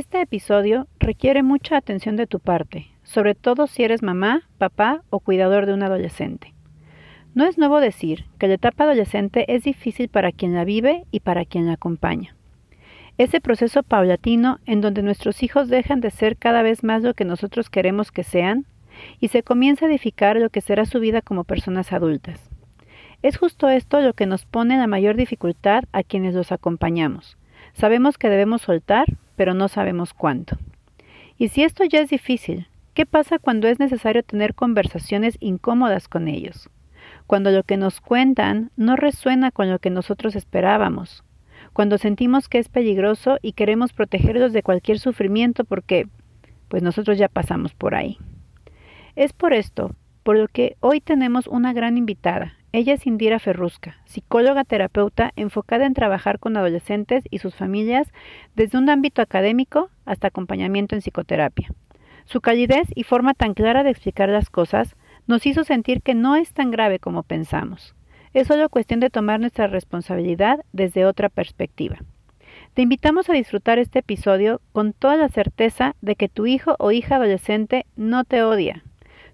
Este episodio requiere mucha atención de tu parte, sobre todo si eres mamá, papá o cuidador de un adolescente. No es nuevo decir que la etapa adolescente es difícil para quien la vive y para quien la acompaña. Ese proceso paulatino en donde nuestros hijos dejan de ser cada vez más lo que nosotros queremos que sean y se comienza a edificar lo que será su vida como personas adultas. Es justo esto lo que nos pone la mayor dificultad a quienes los acompañamos. Sabemos que debemos soltar, pero no sabemos cuánto. Y si esto ya es difícil, ¿qué pasa cuando es necesario tener conversaciones incómodas con ellos? Cuando lo que nos cuentan no resuena con lo que nosotros esperábamos, cuando sentimos que es peligroso y queremos protegerlos de cualquier sufrimiento porque, pues nosotros ya pasamos por ahí. Es por esto, por lo que hoy tenemos una gran invitada, ella es Indira Ferrusca, psicóloga terapeuta enfocada en trabajar con adolescentes y sus familias desde un ámbito académico hasta acompañamiento en psicoterapia. Su calidez y forma tan clara de explicar las cosas nos hizo sentir que no es tan grave como pensamos. Es solo cuestión de tomar nuestra responsabilidad desde otra perspectiva. Te invitamos a disfrutar este episodio con toda la certeza de que tu hijo o hija adolescente no te odia,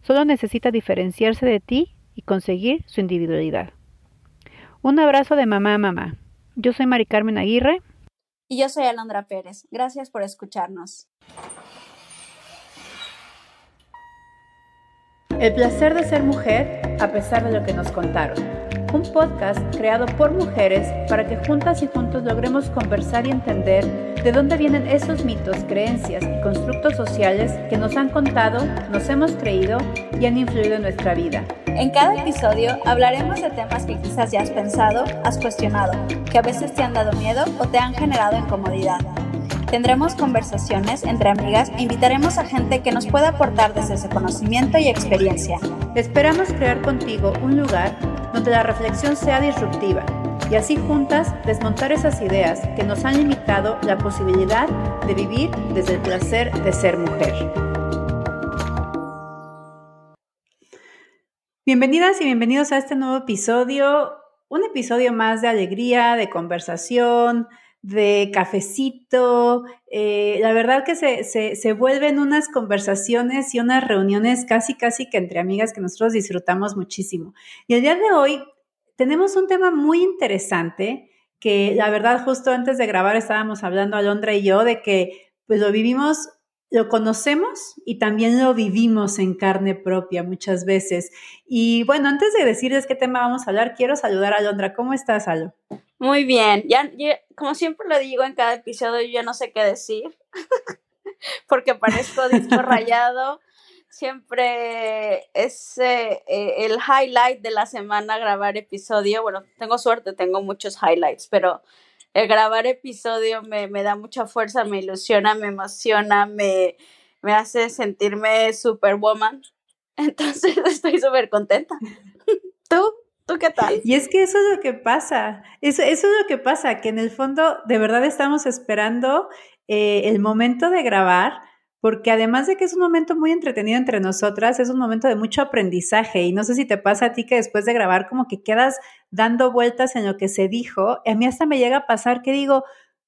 solo necesita diferenciarse de ti y conseguir su individualidad. Un abrazo de mamá a mamá. Yo soy Mari Carmen Aguirre. Y yo soy Alondra Pérez. Gracias por escucharnos. El placer de ser mujer a pesar de lo que nos contaron un podcast creado por mujeres para que juntas y juntos logremos conversar y entender de dónde vienen esos mitos, creencias y constructos sociales que nos han contado, nos hemos creído y han influido en nuestra vida. En cada episodio hablaremos de temas que quizás ya has pensado, has cuestionado, que a veces te han dado miedo o te han generado incomodidad. Tendremos conversaciones entre amigas e invitaremos a gente que nos pueda aportar desde ese conocimiento y experiencia. Esperamos crear contigo un lugar donde la reflexión sea disruptiva y así juntas desmontar esas ideas que nos han limitado la posibilidad de vivir desde el placer de ser mujer. Bienvenidas y bienvenidos a este nuevo episodio, un episodio más de alegría, de conversación, de cafecito. Eh, la verdad que se, se, vuelven unas conversaciones y unas reuniones casi, casi que entre amigas que nosotros disfrutamos muchísimo. Y el día de hoy tenemos un tema muy interesante que la verdad justo antes de grabar estábamos hablando Alondra y yo de que pues lo vivimos, lo conocemos y también lo vivimos en carne propia muchas veces. Y bueno, antes de decirles qué tema vamos a hablar, quiero saludar a Alondra. ¿Cómo estás, Alo? Muy bien, ya, como siempre lo digo en cada episodio, yo ya no sé qué decir, porque parezco disco rayado. Siempre es eh, el highlight de la semana grabar episodio. Bueno, tengo suerte, tengo muchos highlights, pero el grabar episodio me, me da mucha fuerza, me ilusiona, me emociona, me, me hace sentirme superwoman. Entonces estoy súper contenta. ¿Tú? ¿Tú qué tal? Y es que eso es lo que pasa, eso, es lo que pasa, que en el fondo de verdad estamos esperando eh, el momento de grabar, porque además de que es un momento muy entretenido entre nosotras, es un momento de mucho aprendizaje y no sé si te pasa a ti que después de grabar como que quedas dando vueltas en lo que se dijo, a mí hasta me llega a pasar que digo,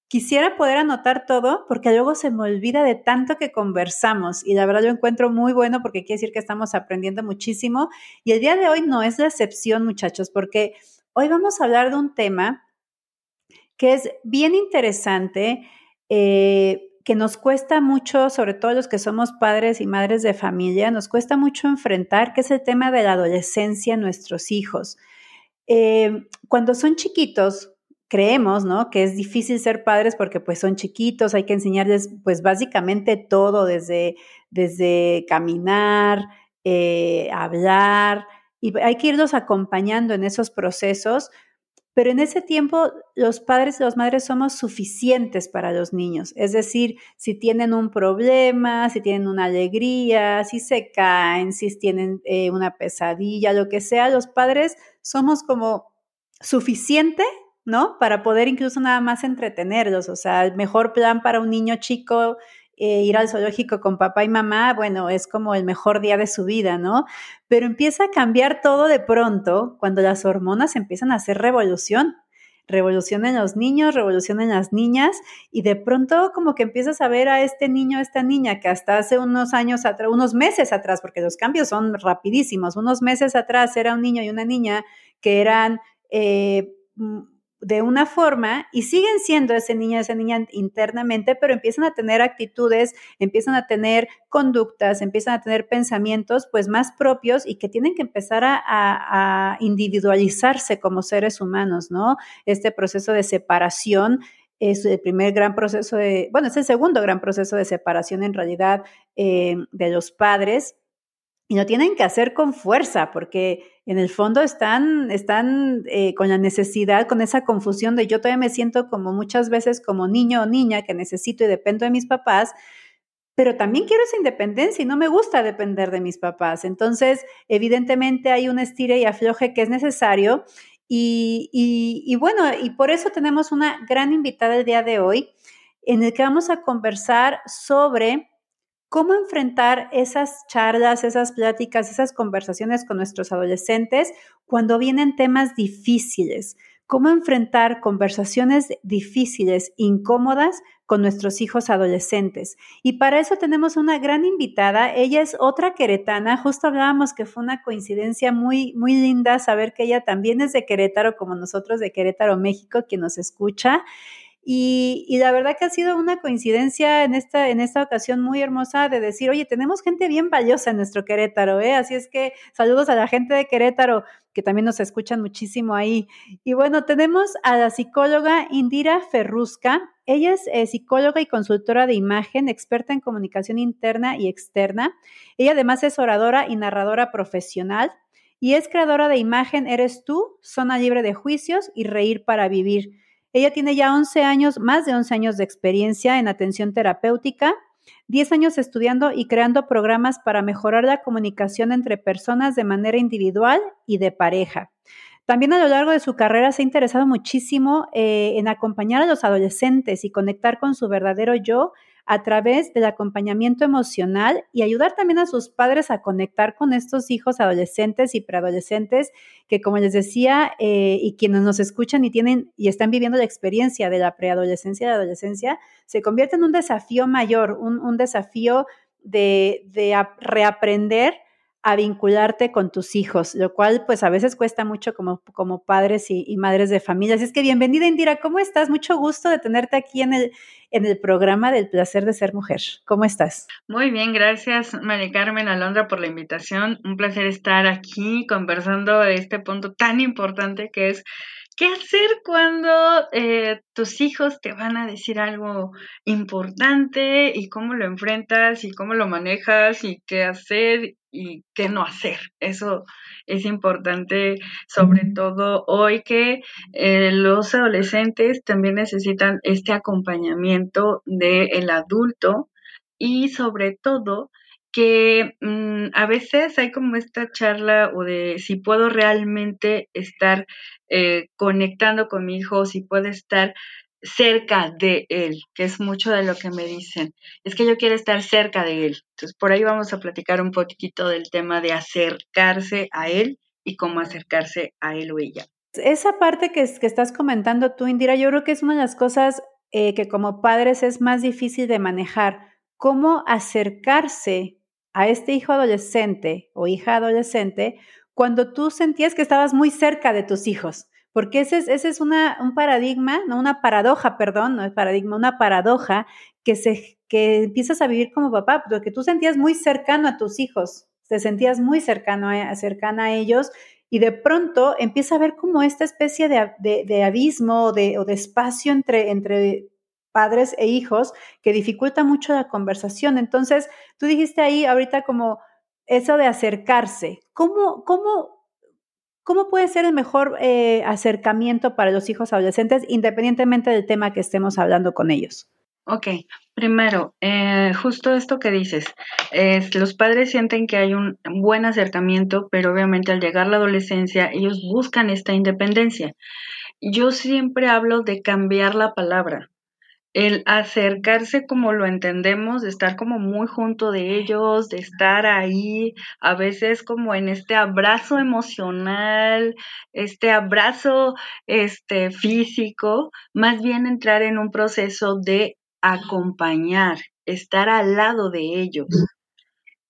Quisiera poder anotar todo porque luego se me olvida de tanto que conversamos y la verdad yo encuentro muy bueno porque quiere decir que estamos aprendiendo muchísimo y el día de hoy no es la excepción muchachos porque hoy vamos a hablar de un tema que es bien interesante, eh, que nos cuesta mucho, sobre todo los que somos padres y madres de familia, nos cuesta mucho enfrentar, que es el tema de la adolescencia en nuestros hijos. Eh, cuando son chiquitos, creemos, ¿no? Que es difícil ser padres porque pues son chiquitos, hay que enseñarles pues básicamente todo, desde, desde caminar, eh, hablar, y hay que irlos acompañando en esos procesos, pero en ese tiempo los padres y las madres somos suficientes para los niños, es decir, si tienen un problema, si tienen una alegría, si se caen, si tienen eh, una pesadilla, lo que sea, los padres somos como suficiente ¿no? Para poder incluso nada más entretenerlos. O sea, el mejor plan para un niño chico, eh, ir al zoológico con papá y mamá, bueno, es como el mejor día de su vida, ¿no? Pero empieza a cambiar todo de pronto cuando las hormonas empiezan a hacer revolución. revolución en los niños, revolución en las niñas, y de pronto como que empiezas a ver a este niño, a esta niña, que hasta hace unos años atrás, unos meses atrás, porque los cambios son rapidísimos, unos meses atrás era un niño y una niña que eran... Eh, de una forma y siguen siendo ese niño, esa niña internamente, pero empiezan a tener actitudes, empiezan a tener conductas, empiezan a tener pensamientos pues más propios y que tienen que empezar a, individualizarse como seres humanos, ¿no? Este proceso de separación es el primer gran proceso de, bueno, es el segundo gran proceso de separación en realidad eh, de los padres y lo tienen que hacer con fuerza porque en el fondo están, están eh, con la necesidad, con esa confusión de yo todavía me siento como muchas veces como niño o niña que necesito y dependo de mis papás, pero también quiero esa independencia y no me gusta depender de mis papás. Entonces, evidentemente hay un estire y afloje que es necesario y, y bueno, y por eso tenemos una gran invitada el día de hoy en el que vamos a conversar sobre cómo enfrentar esas charlas, esas pláticas, esas conversaciones con nuestros adolescentes cuando vienen temas difíciles, cómo enfrentar conversaciones difíciles, incómodas con nuestros hijos adolescentes. Y para eso tenemos una gran invitada. Ella es otra queretana. Justo hablábamos que fue una coincidencia muy, muy linda saber que ella también es de Querétaro, como nosotros de Querétaro, México, quien nos escucha. Y, la verdad que ha sido una coincidencia en esta, en esta ocasión muy hermosa de decir, oye, tenemos gente bien valiosa en nuestro Querétaro, ¿eh? Así es que saludos a la gente de Querétaro, que también nos escuchan muchísimo ahí. Y bueno, tenemos a la psicóloga Indira Ferrusca. Ella es eh, psicóloga y consultora de imagen, experta en comunicación interna y externa. Ella además es oradora y narradora profesional y es creadora de imagen Eres tú, Zona Libre de Juicios y Reír para Vivir. Ella tiene ya 11 años, más de 11 años de experiencia en atención terapéutica, 10 años estudiando y creando programas para mejorar la comunicación entre personas de manera individual y de pareja. También a lo largo de su carrera se ha interesado muchísimo eh, en acompañar a los adolescentes y conectar con su verdadero yo a través del acompañamiento emocional y ayudar también a sus padres a conectar con estos hijos adolescentes y preadolescentes que, como les decía, eh, y quienes nos escuchan y tienen y están viviendo la experiencia de la preadolescencia y la adolescencia, se convierte en un desafío mayor, un, desafío de, de reaprender a vincularte con tus hijos, lo cual pues a veces cuesta mucho como, como padres y, madres de familia. Así es que bienvenida Indira, ¿cómo estás? Mucho gusto de tenerte aquí en el, en el programa del placer de ser mujer. ¿Cómo estás? Muy bien, gracias María Carmen Alondra por la invitación. Un placer estar aquí conversando de este punto tan importante que es ¿Qué hacer cuando eh, tus hijos te van a decir algo importante y cómo lo enfrentas y cómo lo manejas y qué hacer y qué no hacer? Eso es importante, sobre todo hoy que eh, los adolescentes también necesitan este acompañamiento del adulto y sobre todo que mm, a veces hay como esta charla o de si puedo realmente estar eh, conectando con mi hijo, si puedo estar cerca de él, que es mucho de lo que me dicen. Es que yo quiero estar cerca de él. Entonces, por ahí vamos a platicar un poquito del tema de acercarse a él y cómo acercarse a él o ella. Esa parte que, que estás comentando tú, Indira, yo creo que es una de las cosas eh, que como padres es más difícil de manejar. Cómo acercarse a este hijo adolescente o hija adolescente cuando tú sentías que estabas muy cerca de tus hijos. Porque ese es, ese es una, un paradigma, no una paradoja, perdón, no es paradigma, una paradoja que, se, que empiezas a vivir como papá, porque tú sentías muy cercano a tus hijos, te sentías muy cercano a, cercana a ellos y de pronto empieza a ver como esta especie de, de, abismo o de espacio entre, entre padres e hijos que dificulta mucho la conversación. Entonces, tú dijiste ahí ahorita como eso de acercarse. ¿Cómo, cómo, cómo puede ser el mejor eh, acercamiento para los hijos adolescentes independientemente del tema que estemos hablando con ellos? Ok, primero, eh, justo esto que dices, los padres sienten que hay un buen acercamiento, pero obviamente al llegar la adolescencia ellos buscan esta independencia. Yo siempre hablo de cambiar la palabra. El acercarse como lo entendemos, de estar como muy junto de ellos, de estar ahí, a veces como en este abrazo emocional, este abrazo este físico, más bien entrar en un proceso de acompañar, estar al lado de ellos.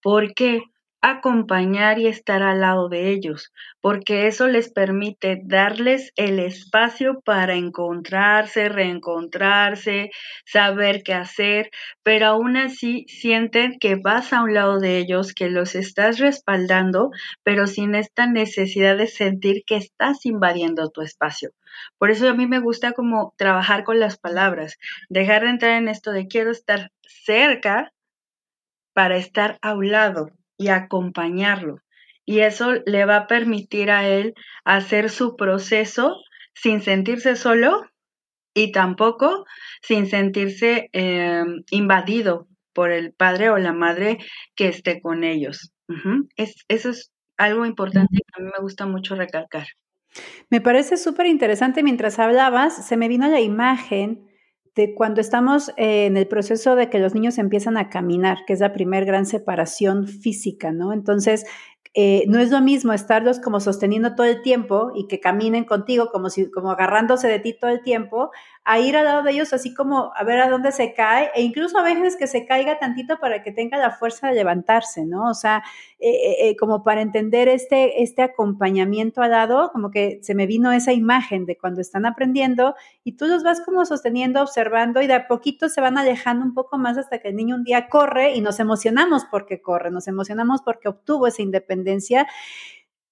¿Por qué? Acompañar y estar al lado de ellos, porque eso les permite darles el espacio para encontrarse, reencontrarse, saber qué hacer, pero aún así sienten que vas a un lado de ellos, que los estás respaldando, pero sin esta necesidad de sentir que estás invadiendo tu espacio. Por eso a mí me gusta como trabajar con las palabras, dejar de entrar en esto de quiero estar cerca para estar a un lado y acompañarlo. Y eso le va a permitir a él hacer su proceso sin sentirse solo y tampoco sin sentirse em, invadido por el padre o la madre que esté con ellos. es, eso es algo importante que a mí me gusta mucho recalcar. Me parece súper interesante. Mientras hablabas, se me vino la imagen cuando estamos eh, en el proceso de que los niños empiezan a caminar, que es la primera gran separación física, ¿no? Entonces, eh, no es lo mismo estarlos como sosteniendo todo el tiempo y que caminen contigo como si como agarrándose de ti todo el tiempo a ir al lado de ellos así como a ver a dónde se cae e incluso a veces que se caiga tantito para que tenga la fuerza de levantarse, ¿no? O sea, eh, como para entender este, este acompañamiento al lado, como que se me vino esa imagen de cuando están aprendiendo y tú los vas como sosteniendo, observando y de a poquito se van alejando un poco más hasta que el niño un día corre y nos emocionamos porque corre, nos emocionamos porque obtuvo esa independencia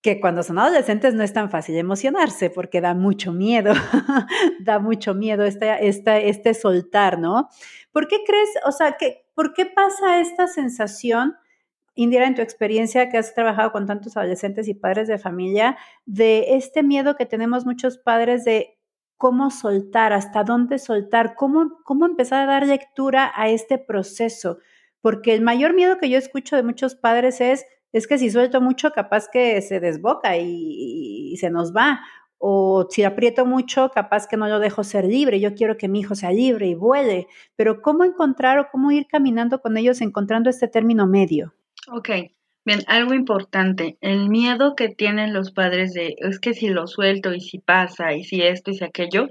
que cuando son adolescentes no es tan fácil emocionarse porque da mucho miedo, da mucho miedo este, este, este soltar, ¿no? ¿Por qué crees, o sea, que, por qué pasa esta sensación, Indira, en tu experiencia que has trabajado con tantos adolescentes y padres de familia, de este miedo que tenemos muchos padres de cómo soltar, hasta dónde soltar, cómo, cómo empezar a dar lectura a este proceso? Porque el mayor miedo que yo escucho de muchos padres es, es que si suelto mucho, capaz que se desboca y, se nos va. O si aprieto mucho, capaz que no lo dejo ser libre. Yo quiero que mi hijo sea libre y vuele. Pero ¿cómo encontrar o cómo ir caminando con ellos encontrando este término medio? Ok, bien, algo importante. El miedo que tienen los padres de es que si lo suelto y si pasa y si esto y si aquello,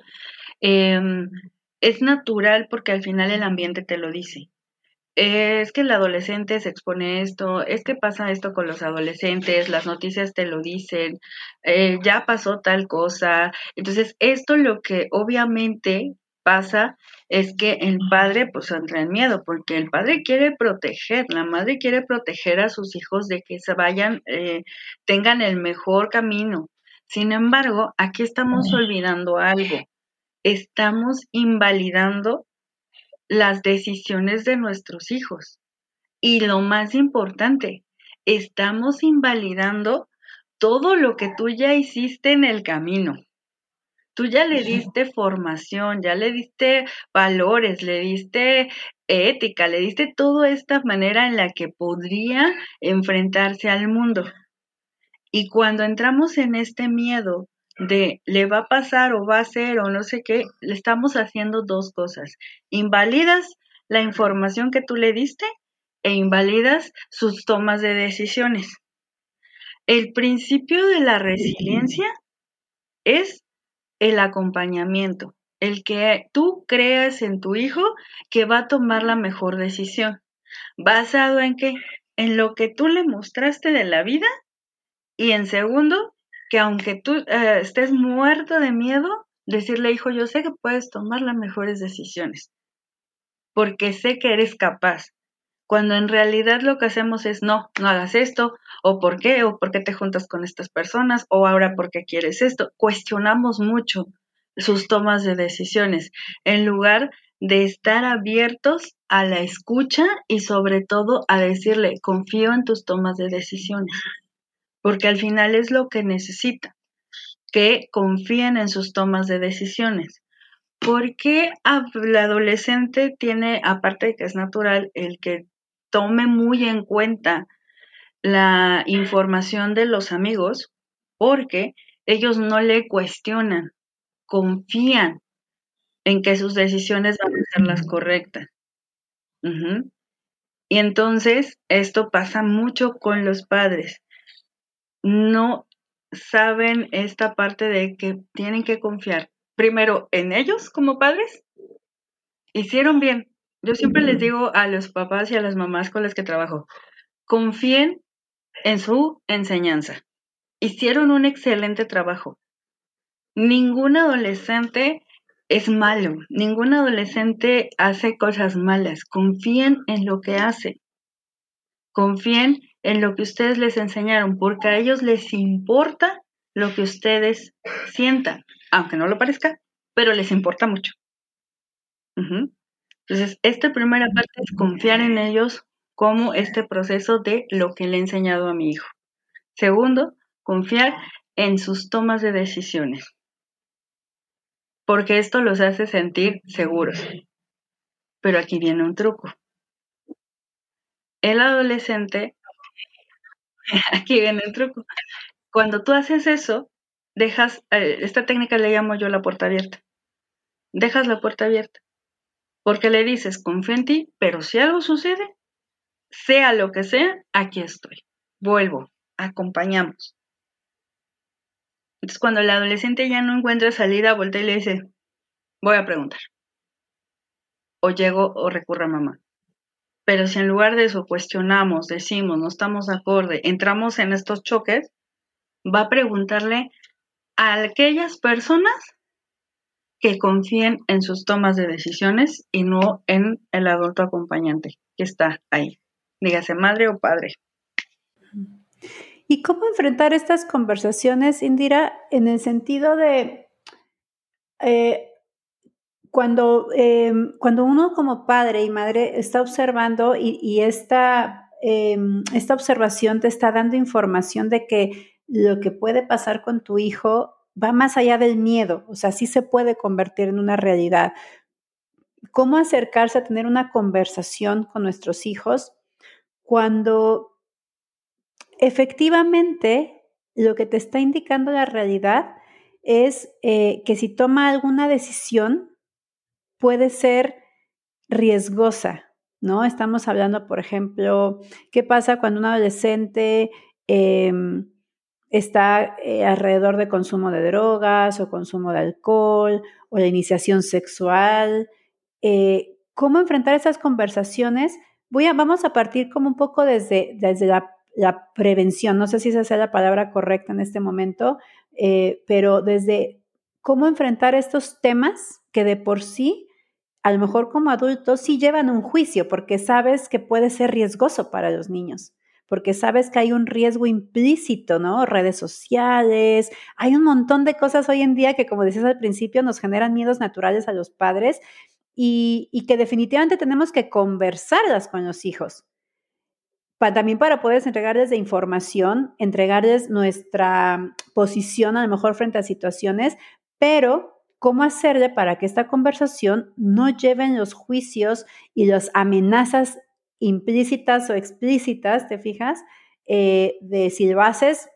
em, es natural porque al final el ambiente te lo dice es que el adolescente se expone esto, es que pasa esto con los adolescentes, las noticias te lo dicen, eh, ya pasó tal cosa. Entonces, esto lo que obviamente pasa es que el padre pues entra en miedo, porque el padre quiere proteger, la madre quiere proteger a sus hijos de que se vayan, eh, tengan el mejor camino. Sin embargo, aquí estamos olvidando algo. Estamos invalidando las decisiones de nuestros hijos. Y lo más importante, estamos invalidando todo lo que tú ya hiciste en el camino. Tú ya le diste formación, ya le diste valores, le diste ética, le diste toda esta manera en la que podría enfrentarse al mundo. Y cuando entramos en este miedo de le va a pasar o va a ser o no sé qué, le estamos haciendo dos cosas. Invalidas la información que tú le diste e invalidas sus tomas de decisiones. El principio de la resiliencia es el acompañamiento, el que tú creas en tu hijo que va a tomar la mejor decisión. ¿Basado en qué? En lo que tú le mostraste de la vida y en segundo, que aunque tú eh, estés muerto de miedo, decirle, hijo, yo sé que puedes tomar las mejores decisiones, porque sé que eres capaz. Cuando en realidad lo que hacemos es, no, no hagas esto, o por qué, o por qué te juntas con estas personas, o ahora por qué quieres esto. Cuestionamos mucho sus tomas de decisiones, en lugar de estar abiertos a la escucha y sobre todo a decirle, confío en tus tomas de decisiones porque al final es lo que necesita, que confíen en sus tomas de decisiones. Porque el adolescente tiene, aparte de que es natural, el que tome muy en cuenta la información de los amigos, porque ellos no le cuestionan, confían en que sus decisiones van a ser las correctas. Y entonces esto pasa mucho con los padres. No saben esta parte de que tienen que confiar primero en ellos como padres. Hicieron bien. Yo siempre les digo a los papás y a las mamás con las que trabajo, confíen en su enseñanza. Hicieron un excelente trabajo. Ningún adolescente es malo, ningún adolescente hace cosas malas. Confíen en lo que hace. Confíen en lo que ustedes les enseñaron, porque a ellos les importa lo que ustedes sientan, aunque no lo parezca, pero les importa mucho. Entonces, esta primera parte es confiar en ellos como este proceso de lo que le he enseñado a mi hijo. Segundo, confiar en sus tomas de decisiones, porque esto los hace sentir seguros. Pero aquí viene un truco. El adolescente, aquí viene el truco. Cuando tú haces eso, dejas, eh, esta técnica le llamo yo la puerta abierta. Dejas la puerta abierta. Porque le dices, confío en ti, pero si algo sucede, sea lo que sea, aquí estoy. Vuelvo, acompañamos. Entonces, cuando el adolescente ya no encuentra salida, voltea y le dice, voy a preguntar. O llego o recurro a mamá. Pero si en lugar de eso cuestionamos, decimos, no estamos acorde, entramos en estos choques, va a preguntarle a aquellas personas que confíen en sus tomas de decisiones y no en el adulto acompañante que está ahí, dígase madre o padre. ¿Y cómo enfrentar estas conversaciones, Indira, en el sentido de eh, cuando, em, cuando uno como padre y madre está observando y, esta, em, esta observación te está dando información de que lo que puede pasar con tu hijo va más allá del miedo, o sea, sí se puede convertir en una realidad. ¿Cómo acercarse a tener una conversación con nuestros hijos cuando efectivamente lo que te está indicando la realidad es eh, que si toma alguna decisión puede ser riesgosa, ¿no? Estamos hablando, por ejemplo, ¿qué pasa cuando un adolescente em, está eh, alrededor de consumo de drogas o consumo de alcohol o la iniciación sexual. Eh, ¿Cómo enfrentar esas conversaciones? Voy a, vamos a partir como un poco desde, desde la, prevención, no sé si esa sea la palabra correcta en este momento, eh, pero desde cómo enfrentar estos temas que de por sí, a lo mejor como adultos, sí llevan un juicio, porque sabes que puede ser riesgoso para los niños porque sabes que hay un riesgo implícito, ¿no? Redes sociales, hay un montón de cosas hoy en día que, como decías al principio, nos generan miedos naturales a los padres y, que definitivamente tenemos que conversarlas con los hijos. también para poder entregarles de información, entregarles nuestra posición a lo mejor frente a situaciones, pero cómo hacerle para que esta conversación no lleven los juicios y las amenazas implícitas o explícitas, ¿te fijas? Eh, de si lo haces,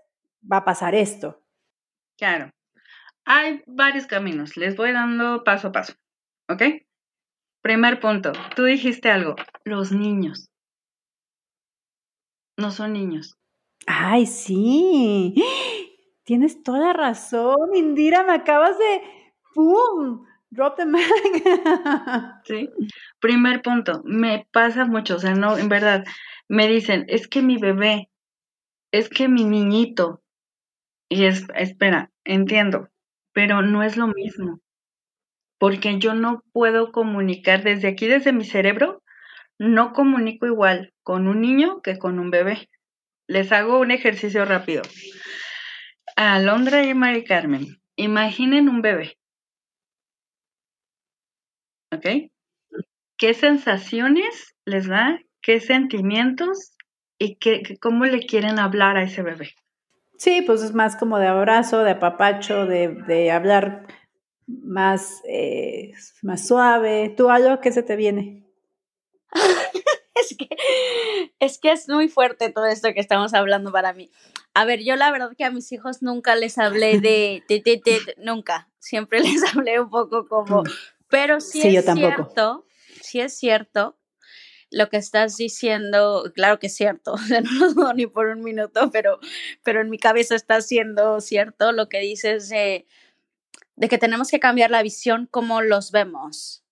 va a pasar esto. Claro. Hay varios caminos, les voy dando paso a paso, ¿ok? Primer punto, tú dijiste algo, los niños. No son niños. Ay, sí. Tienes toda razón, Indira, me acabas de... ¡Pum! Drop the mic. sí. Primer punto, me pasa mucho, o sea, no, en verdad, me dicen, es que mi bebé, es que mi niñito, y es, espera, entiendo, pero no es lo mismo, porque yo no puedo comunicar desde aquí, desde mi cerebro, no comunico igual con un niño que con un bebé. Les hago un ejercicio rápido. Alondra y Mari Carmen, imaginen un bebé. ¿ok? ¿Qué sensaciones les da? ¿Qué sentimientos? ¿Y qué, cómo le quieren hablar a ese bebé? Sí, pues es más como de abrazo, de apapacho, de, hablar más, eh, más suave. ¿Tú algo qué se te viene? es, que, es que es muy fuerte todo esto que estamos hablando para mí. A ver, yo la verdad que a mis hijos nunca les hablé de, de, de, de nunca. Siempre les hablé un poco como Pero sí, es cierto, sí es cierto lo que estás diciendo, claro que es cierto, no lo dudo ni por un minuto, pero, pero en mi cabeza está siendo cierto lo que dices de, de que tenemos que cambiar la visión como los vemos.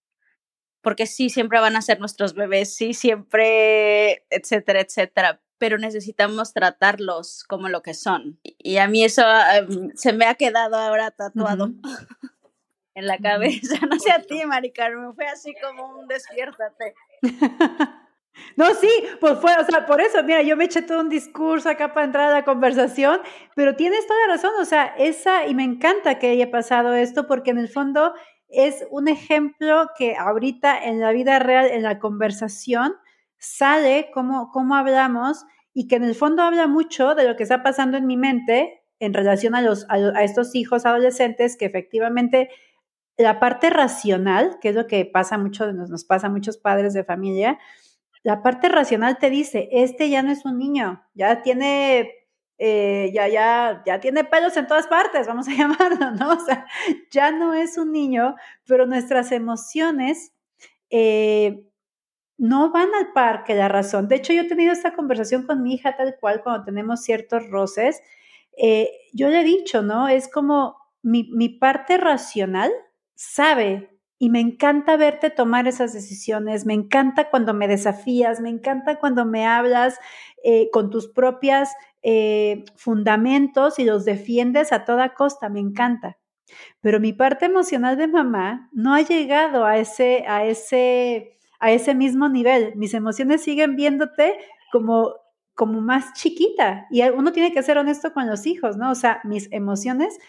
Porque sí, siempre van a ser nuestros bebés, sí, siempre, etcétera, etcétera, pero necesitamos tratarlos como lo que son. Y a mí eso em, se me ha quedado ahora tatuado. en la cabeza. No sé a ti, Mari Carmen, fue así como un despiértate. No, sí, pues fue, o sea, por eso, mira, yo me eché todo un discurso acá para entrar a la conversación, pero tienes toda razón, o sea, esa, y me encanta que haya pasado esto, porque en el fondo es un ejemplo que ahorita en la vida real, en la conversación, sale cómo, cómo hablamos y que en el fondo habla mucho de lo que está pasando en mi mente en relación a, los, a estos hijos adolescentes que efectivamente la parte racional, que es lo que pasa mucho, nos, nos pasa a muchos padres de familia, la parte racional te dice, este ya no es un niño, ya tiene, eh, ya, ya, ya tiene pelos en todas partes, vamos a llamarlo, ¿no? O sea, ya no es un niño, pero nuestras emociones eh, no van al par que la razón. De hecho, yo he tenido esta conversación con mi hija tal cual cuando tenemos ciertos roces. Eh, yo le he dicho, ¿no? Es como mi, parte racional sabe y me encanta verte tomar esas decisiones, me encanta cuando me desafías, me encanta cuando me hablas eh, con tus propios eh, fundamentos y los defiendes a toda costa, me encanta. Pero mi parte emocional de mamá no ha llegado a ese, a ese, a ese mismo nivel. Mis emociones siguen viéndote como como más chiquita y uno tiene que ser honesto con los hijos, ¿no? O sea, mis emociones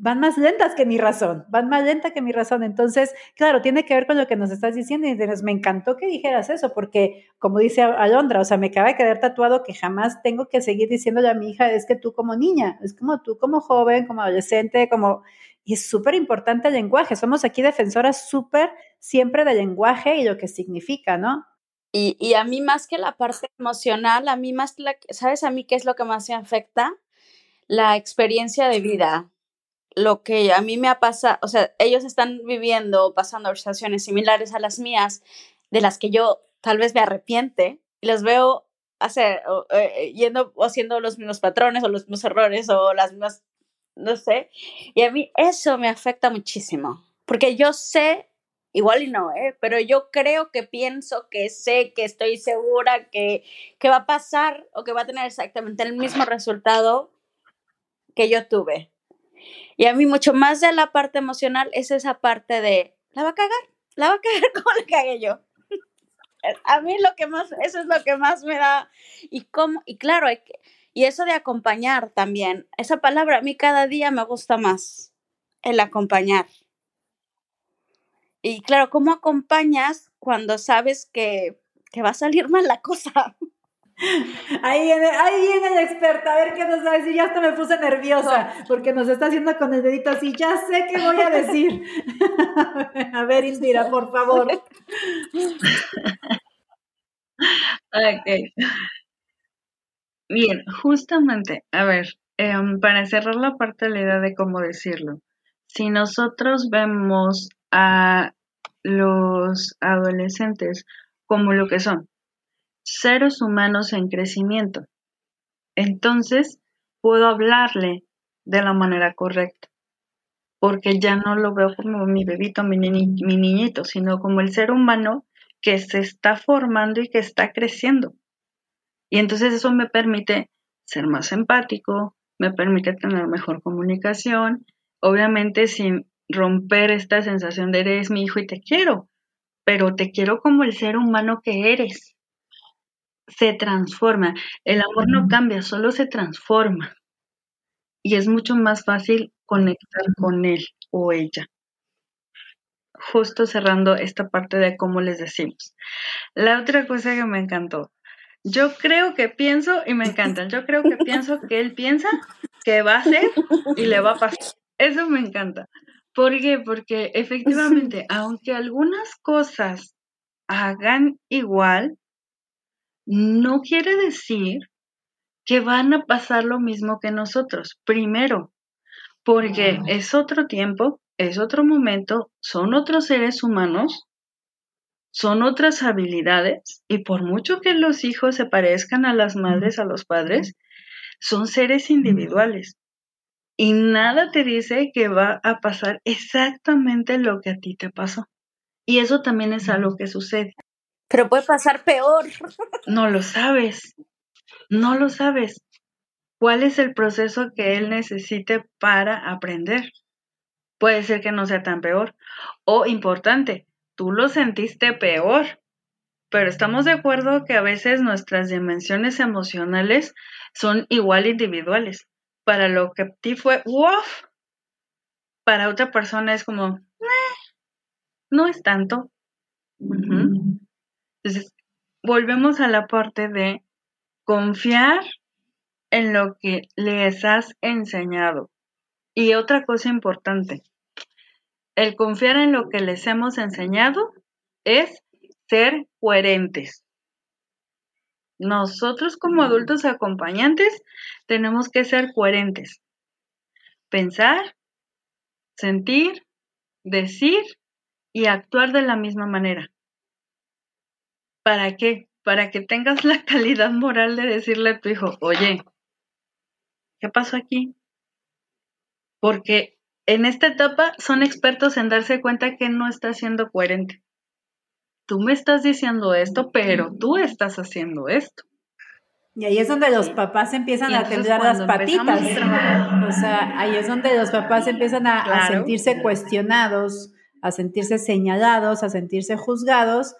van más lentas que mi razón, van más lenta que mi razón. Entonces, claro, tiene que ver con lo que nos estás diciendo y me encantó que dijeras eso, porque como dice Alondra, o sea, me acaba de quedar tatuado que jamás tengo que seguir diciéndole a mi hija, es que tú como niña, es como tú como joven, como adolescente, como... Y es súper importante el lenguaje, somos aquí defensoras súper siempre del lenguaje y lo que significa, ¿no? Y, y a mí más que la parte emocional, a mí más, la, ¿sabes a mí qué es lo que más me afecta? La experiencia de vida lo que a mí me ha pasado, o sea, ellos están viviendo, pasando situaciones similares a las mías, de las que yo tal vez me arrepiente, y los veo hacer, eh, yendo o haciendo los mismos patrones o los mismos errores o las mismas, no sé, y a mí eso me afecta muchísimo, porque yo sé, igual y no, ¿eh? pero yo creo que pienso, que sé, que estoy segura que, que va a pasar o que va a tener exactamente el mismo resultado que yo tuve. Y a mí mucho más de la parte emocional es esa parte de, la va a cagar, la va a cagar como la cagué yo. A mí lo que más, eso es lo que más me da, y cómo, y claro, hay que, y eso de acompañar también, esa palabra a mí cada día me gusta más, el acompañar. Y claro, ¿cómo acompañas cuando sabes que, que va a salir mal la cosa? Ahí viene, ahí viene la experta, a ver qué nos va a decir. Ya hasta me puse nerviosa porque nos está haciendo con el dedito así. Ya sé qué voy a decir. a ver, Indira, por favor. ok. Bien, justamente, a ver, em, para cerrar la parte de la idea de cómo decirlo, si nosotros vemos a los adolescentes como lo que son, seres humanos en crecimiento. Entonces, puedo hablarle de la manera correcta, porque ya no lo veo como mi bebito, mi, mi niñito, sino como el ser humano que se está formando y que está creciendo. Y entonces eso me permite ser más empático, me permite tener mejor comunicación, obviamente sin romper esta sensación de eres mi hijo y te quiero, pero te quiero como el ser humano que eres se transforma. El amor no cambia, solo se transforma. Y es mucho más fácil conectar con él o ella. Justo cerrando esta parte de cómo les decimos. La otra cosa que me encantó. Yo creo que pienso y me encanta. Yo creo que pienso que él piensa que va a ser y le va a pasar. Eso me encanta. ¿Por qué? Porque efectivamente, aunque algunas cosas hagan igual, no quiere decir que van a pasar lo mismo que nosotros. Primero, porque es otro tiempo, es otro momento, son otros seres humanos, son otras habilidades y por mucho que los hijos se parezcan a las madres, a los padres, son seres individuales. Y nada te dice que va a pasar exactamente lo que a ti te pasó. Y eso también es algo que sucede. Pero puede pasar peor. No lo sabes. No lo sabes. ¿Cuál es el proceso que él necesite para aprender? puede ser que no sea tan peor. O importante, tú lo sentiste peor, pero estamos de acuerdo que a veces nuestras dimensiones emocionales son igual individuales. Para lo que a ti fue, wow, para otra persona es como, no es tanto. Entonces, volvemos a la parte de confiar en lo que les has enseñado. Y otra cosa importante, el confiar en lo que les hemos enseñado es ser coherentes. Nosotros como adultos acompañantes tenemos que ser coherentes. Pensar, sentir, decir y actuar de la misma manera. ¿Para qué? Para que tengas la calidad moral de decirle a tu hijo, oye, ¿qué pasó aquí? Porque en esta etapa son expertos en darse cuenta que no está siendo coherente. Tú me estás diciendo esto, pero tú estás haciendo esto. Y ahí es donde los papás empiezan a temblar las patitas. O sea, ahí es donde los papás empiezan a, sentirse cuestionados, a sentirse señalados, a sentirse juzgados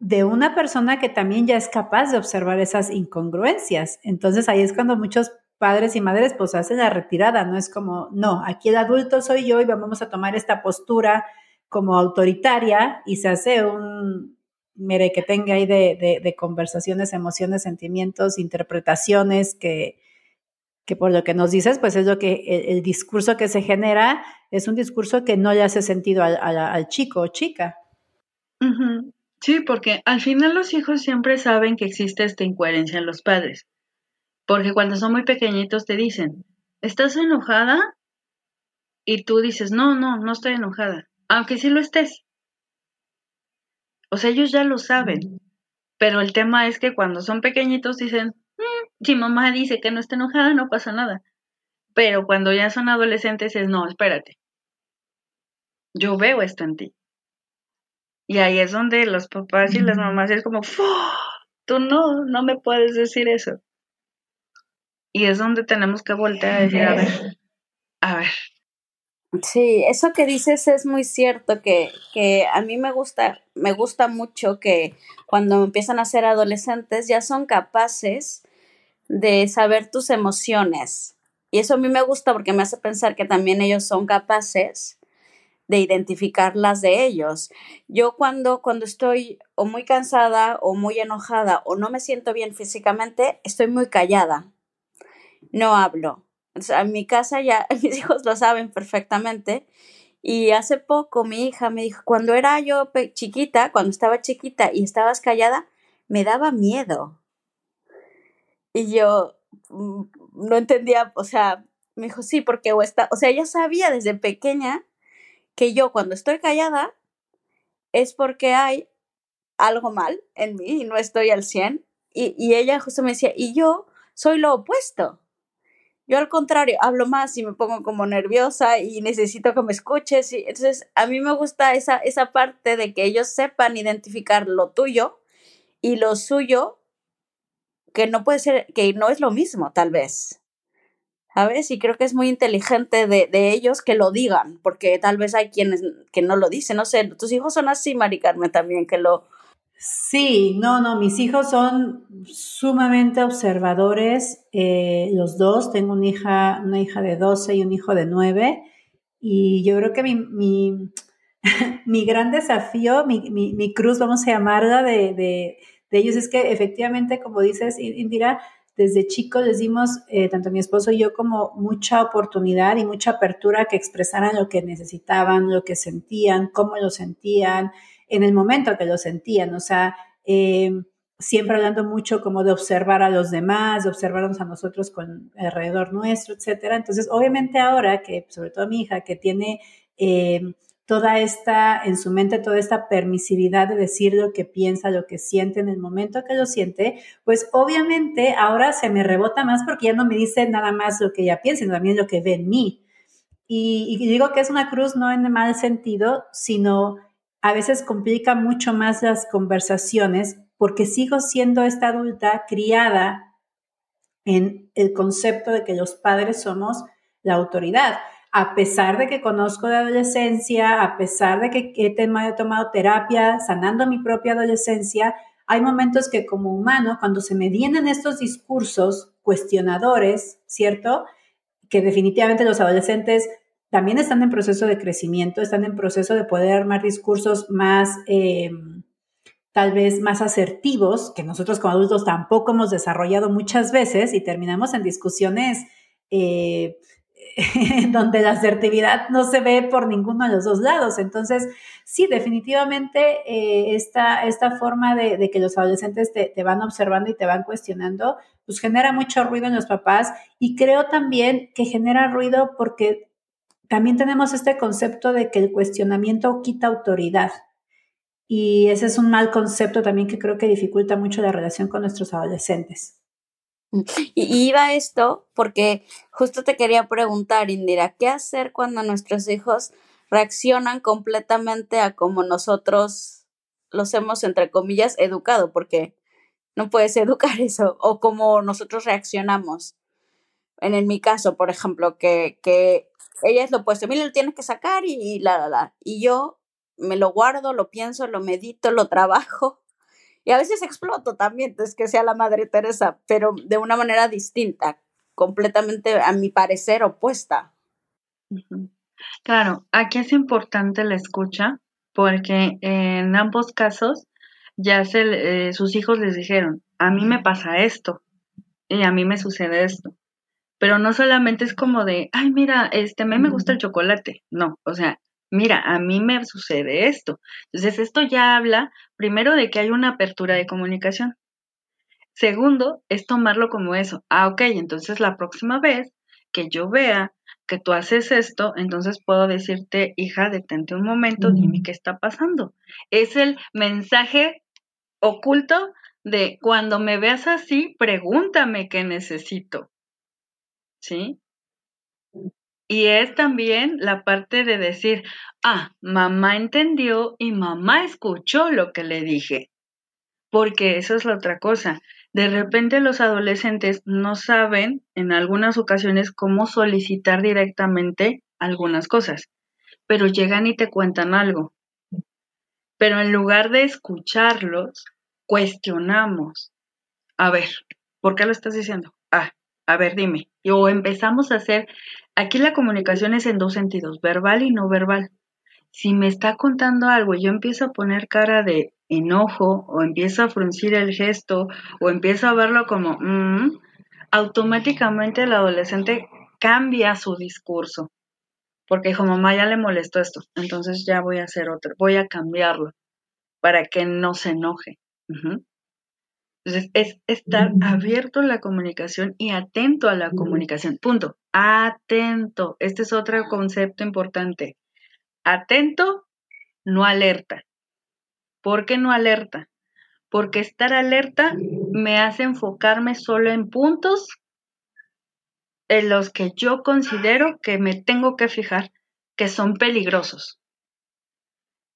de una persona que también ya es capaz de observar esas incongruencias. Entonces ahí es cuando muchos padres y madres pues hacen la retirada, no es como, no, aquí el adulto soy yo y vamos a tomar esta postura como autoritaria y se hace un, mire, que tenga ahí de, conversaciones, emociones, sentimientos, interpretaciones que, que por lo que nos dices, pues es lo que el, discurso que se genera es un discurso que no le hace sentido al, chico o chica. Sí, porque al final los hijos siempre saben que existe esta incoherencia en los padres. Porque cuando son muy pequeñitos te dicen, ¿estás enojada? Y tú dices, no, no, no estoy enojada, aunque sí lo estés. O sea, ellos ya lo saben. Pero el tema es que cuando son pequeñitos dicen, mm, si mamá dice que no está enojada, no pasa nada. Pero cuando ya son adolescentes es, no, espérate. Yo veo esto en ti. Y ahí es donde los papás y las mamás es como, tú no, no me puedes decir eso. Y es donde tenemos que voltear a decir, a ver, a ver. Sí, eso que dices es muy cierto, que, que a mí me gusta, me gusta mucho que cuando empiezan a ser adolescentes ya son capaces de saber tus emociones. Y eso a mí me gusta porque me hace pensar que también ellos son capaces de identificarlas de ellos. Yo cuando, cuando estoy o muy cansada o muy enojada o no me siento bien físicamente, estoy muy callada no hablo. en mi casa ya mis hijos lo saben perfectamente. Y hace poco mi hija me dijo, cuando era yo chiquita, cuando estaba chiquita y estabas callada, me daba miedo. Y yo mm, no entendía, o sea, me dijo, sí, porque o, está, o sea, ella sabía desde pequeña que yo cuando estoy callada es porque hay algo mal en mí y no estoy al 100. Y, y ella justo me decía, y yo soy lo opuesto. Yo al contrario, hablo más y me pongo como nerviosa y necesito que me escuches. Y, entonces, a mí me gusta esa, esa parte de que ellos sepan identificar lo tuyo y lo suyo, que no puede ser, que no es lo mismo, tal vez. ¿Sabes? Y creo que es muy inteligente de, de ellos que lo digan, porque tal vez hay quienes que no lo dicen. No sé, tus hijos son así, Mari Carmen, también, que lo, Sí, no, no, mis hijos son sumamente observadores, eh, los dos, tengo una hija, una hija de 12 y un hijo de 9, y yo creo que mi, mi, mi gran desafío, mi, mi, cruz, vamos a llamarla, de, de, de, ellos es que efectivamente, como dices, Indira, desde chicos les dimos, eh, tanto mi esposo y yo, como mucha oportunidad y mucha apertura que expresaran lo que necesitaban, lo que sentían, cómo lo sentían, en el momento que lo sentían. O sea, eh, siempre hablando mucho como de observar a los demás, de observarnos a nosotros con alrededor nuestro, etcétera. Entonces, obviamente ahora que, sobre todo mi hija, que tiene eh, toda esta, en su mente, toda esta permisividad de decir lo que piensa, lo que siente en el momento que lo siente, pues obviamente ahora se me rebota más porque ya no me dice nada más lo que ella piensa, sino también lo que ve en mí. Y, y digo que es una cruz no en mal sentido, sino a veces complica mucho más las conversaciones porque sigo siendo esta adulta criada en el concepto de que los padres somos la autoridad. A pesar de que conozco la adolescencia, a pesar de que he tomado terapia sanando mi propia adolescencia, hay momentos que como humano, cuando se me vienen estos discursos cuestionadores, ¿cierto? Que definitivamente los adolescentes también están en proceso de crecimiento, están en proceso de poder armar discursos más, eh, tal vez más asertivos, que nosotros como adultos tampoco hemos desarrollado muchas veces y terminamos en discusiones eh, donde la asertividad no se ve por ninguno de los dos lados. Entonces, sí, definitivamente eh, esta, esta forma de, que los adolescentes te, te, van observando y te van cuestionando, pues genera mucho ruido en los papás y creo también que genera ruido porque también tenemos este concepto de que el cuestionamiento quita autoridad. Y ese es un mal concepto también que creo que dificulta mucho la relación con nuestros adolescentes. Y iba esto porque justo te quería preguntar, Indira, ¿qué hacer cuando nuestros hijos reaccionan completamente a como nosotros los hemos, entre comillas, educado? Porque no puedes educar eso, o como nosotros reaccionamos. En, mi caso, por ejemplo, que, que ella es lo opuesto, mira, lo tienes que sacar y la, la, la. Y yo me lo guardo, lo pienso, lo medito, lo trabajo. Y a veces exploto también, es que sea la Madre Teresa, pero de una manera distinta, completamente, a mi parecer, opuesta. Claro, aquí es importante la escucha, porque en ambos casos ya se, eh, sus hijos les dijeron, a mí me pasa esto y a mí me sucede esto pero no solamente es como de, ay, mira, este, a mí me gusta el chocolate. No, o sea, mira, a mí me sucede esto. Entonces, esto ya habla, primero, de que hay una apertura de comunicación. Segundo, es tomarlo como eso. Ah, ok, entonces la próxima vez que yo vea que tú haces esto, entonces puedo decirte, hija, detente un momento, dime qué está pasando. Es el mensaje oculto de cuando me veas así, pregúntame qué necesito. ¿Sí? Y es también la parte de decir, ah, mamá entendió y mamá escuchó lo que le dije. Porque eso es la otra cosa. De repente los adolescentes no saben en algunas ocasiones cómo solicitar directamente algunas cosas, pero llegan y te cuentan algo. Pero en lugar de escucharlos, cuestionamos. A ver, ¿por qué lo estás diciendo? Ah, a ver, dime. O empezamos a hacer, aquí la comunicación es en dos sentidos, verbal y no verbal. Si me está contando algo y yo empiezo a poner cara de enojo o empiezo a fruncir el gesto o empiezo a verlo como, mm", automáticamente el adolescente cambia su discurso. Porque dijo, mamá, ya le molestó esto, entonces ya voy a hacer otro, voy a cambiarlo para que no se enoje. Entonces, es estar abierto a la comunicación y atento a la comunicación. Punto. Atento. Este es otro concepto importante. Atento, no alerta. ¿Por qué no alerta? Porque estar alerta me hace enfocarme solo en puntos en los que yo considero que me tengo que fijar que son peligrosos.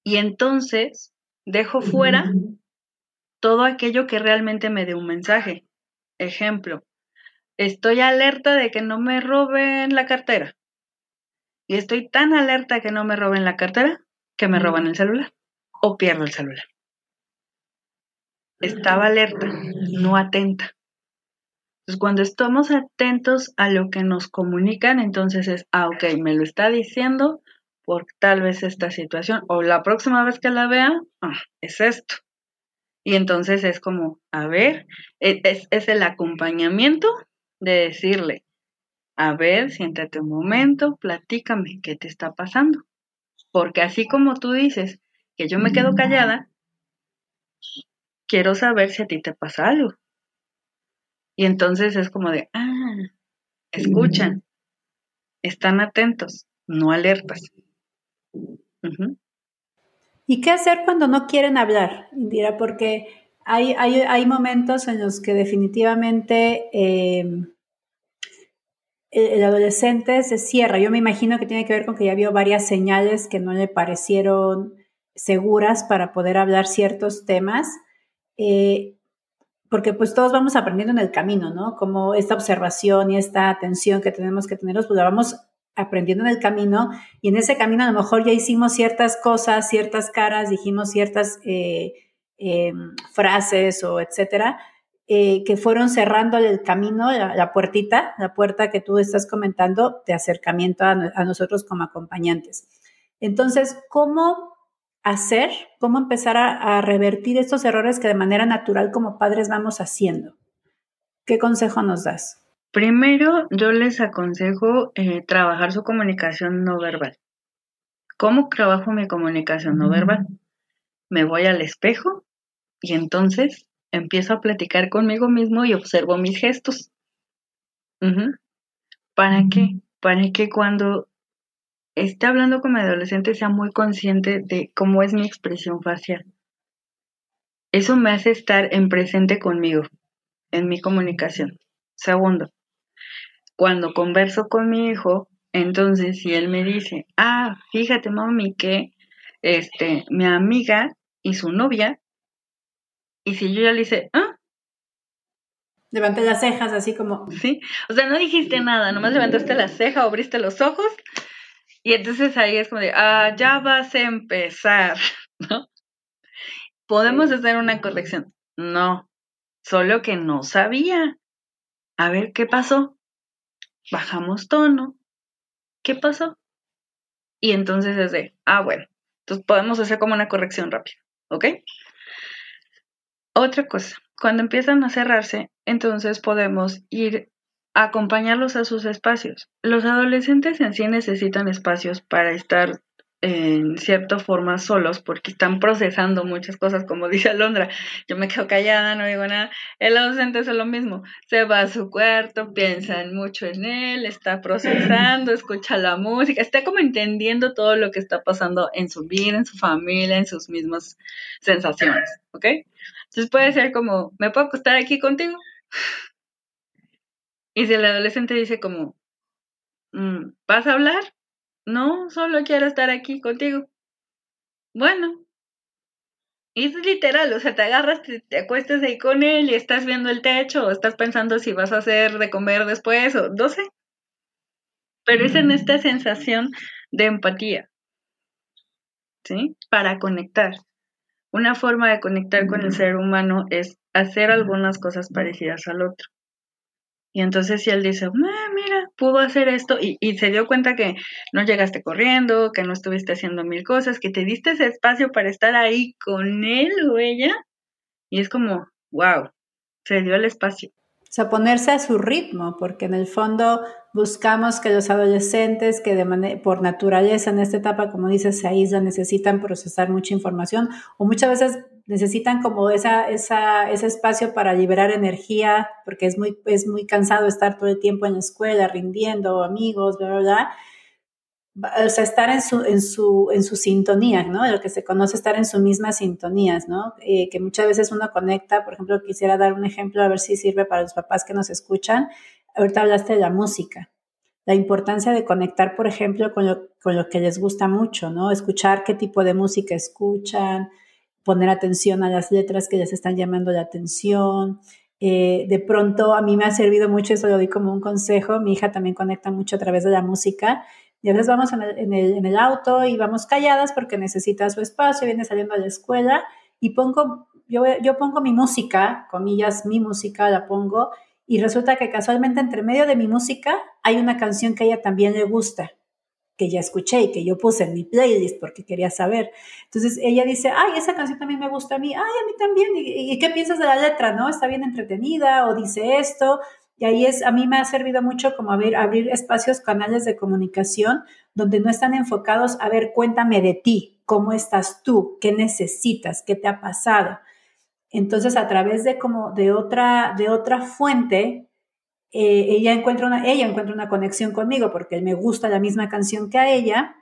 Y entonces dejo fuera todo aquello que realmente me dé un mensaje. Ejemplo, estoy alerta de que no me roben la cartera. Y estoy tan alerta que no me roben la cartera que me roban el celular o pierdo el celular. Estaba alerta, no atenta. Entonces, cuando estamos atentos a lo que nos comunican, entonces es, ah, ok, me lo está diciendo por tal vez esta situación, o la próxima vez que la vea, ah, es esto. Y entonces es como, a ver, e, es, el acompañamiento de decirle, a ver, siéntate un momento, platícame qué te está pasando. Porque así como tú dices que yo me quedo callada, quiero saber si a ti te pasa algo. Y entonces es como de, ah, escuchan, están atentos, no alertas. ¿Y qué hacer cuando no quieren hablar, Indira? Porque hay, hay, momentos en los que definitivamente em, el, adolescente se cierra. Yo me imagino que tiene que ver con que ya vio varias señales que no le parecieron seguras para poder hablar ciertos temas. Eh, porque pues todos vamos aprendiendo en el camino, ¿no? Como esta observación y esta atención que tenemos que tener, pues la vamos aprendiendo en el camino y en ese camino a lo mejor ya hicimos ciertas cosas, ciertas caras, dijimos ciertas eh, eh, frases o etcétera, eh, que fueron cerrando el camino, la, puertita, la puerta que tú estás comentando de acercamiento a, a nosotros como acompañantes. Entonces, ¿cómo hacer, cómo empezar a, revertir estos errores que de manera natural como padres vamos haciendo. ¿Qué consejo nos das? Primero, yo les aconsejo eh, trabajar su comunicación no verbal. ¿Cómo trabajo mi comunicación no verbal? Me voy al espejo y entonces empiezo a platicar conmigo mismo y observo mis gestos. ¿Para qué? Para que cuando esté hablando con mi adolescente sea muy consciente de cómo es mi expresión facial. Eso me hace estar en presente conmigo, en mi comunicación. Segundo, cuando converso con mi hijo, entonces si él me dice, ah, fíjate mami que este, mi amiga y su novia, y si yo ya le dice, ah, Levanté las cejas así como. Sí, o sea, no dijiste nada, nomás levantaste la ceja, abriste los ojos y entonces ahí es como de, ah, ya vas a empezar, ¿no? ¿Podemos hacer una corrección? No, solo que no sabía. A ver, ¿qué pasó? Bajamos tono. ¿Qué pasó? Y entonces es de, ah, bueno, entonces podemos hacer como una corrección rápida, ¿ok? Otra cosa, cuando empiezan a cerrarse, entonces podemos ir acompañarlos a sus espacios. Los adolescentes en sí necesitan espacios para estar en cierta forma solos porque están procesando muchas cosas, como dice Alondra, yo me quedo callada, no digo nada, el adolescente es lo mismo, se va a su cuarto, piensa mucho en él, está procesando, escucha la música, está como entendiendo todo lo que está pasando en su vida, en su familia, en sus mismas sensaciones, ¿ok? Entonces puede ser como, ¿me puedo acostar aquí contigo? Y si el adolescente dice como, mm, ¿vas a hablar? No, solo quiero estar aquí contigo. Bueno. Y es literal, o sea, te agarras, te, te, acuestas ahí con él y estás viendo el techo o estás pensando si vas a hacer de comer después o no sé. Pero es en esta sensación de empatía. ¿Sí? Para conectar. Una forma de conectar con el ser humano es hacer algunas cosas parecidas al otro. Y entonces si él dice, ah, mira, pudo hacer esto y, se dio cuenta que no llegaste corriendo, que no estuviste haciendo mil cosas, que te diste ese espacio para estar ahí con él o ella. Y es como, wow, se dio el espacio. O sea, ponerse a su ritmo, porque en el fondo buscamos que los adolescentes que por naturaleza en esta etapa, como dices, se aíslan, necesitan procesar mucha información o muchas veces necesitan como esa, esa, ese espacio para liberar energía, porque es muy, es muy cansado estar todo el tiempo en la escuela, rindiendo, amigos, bla, bla, bla. O sea, estar en su, en su, en su sintonía, ¿no? Lo que se conoce estar en su misma sintonías, ¿no? Eh, que muchas veces uno conecta, por ejemplo, quisiera dar un ejemplo a ver si sirve para los papás que nos escuchan. Ahorita hablaste de la música la importancia de conectar, por ejemplo, con lo, con lo, que les gusta mucho, ¿no? Escuchar qué tipo de música escuchan, poner atención a las letras que les están llamando la atención. Eh, de pronto a mí me ha servido mucho, eso lo doy como un consejo, mi hija también conecta mucho a través de la música y a veces vamos en el, en el, auto y vamos calladas porque necesita su espacio, viene saliendo a la escuela y pongo, yo, yo pongo mi música, comillas, mi música la pongo y resulta que casualmente entre medio de mi música hay una canción que a ella también le gusta que ya escuché y que yo puse en mi playlist porque quería saber. Entonces ella dice, ay, esa canción también me gusta a mí, ay, a mí también, ¿y, qué piensas de la letra? ¿No? ¿Está bien entretenida o dice esto? Y ahí es, a mí me ha servido mucho como abrir, abrir espacios, canales de comunicación donde no están enfocados a ver, cuéntame de ti, cómo estás tú, qué necesitas, qué te ha pasado. Entonces, a través de como de otra, de otra fuente, eh, ella, encuentra una, ella encuentra una conexión conmigo porque me gusta la misma canción que a ella,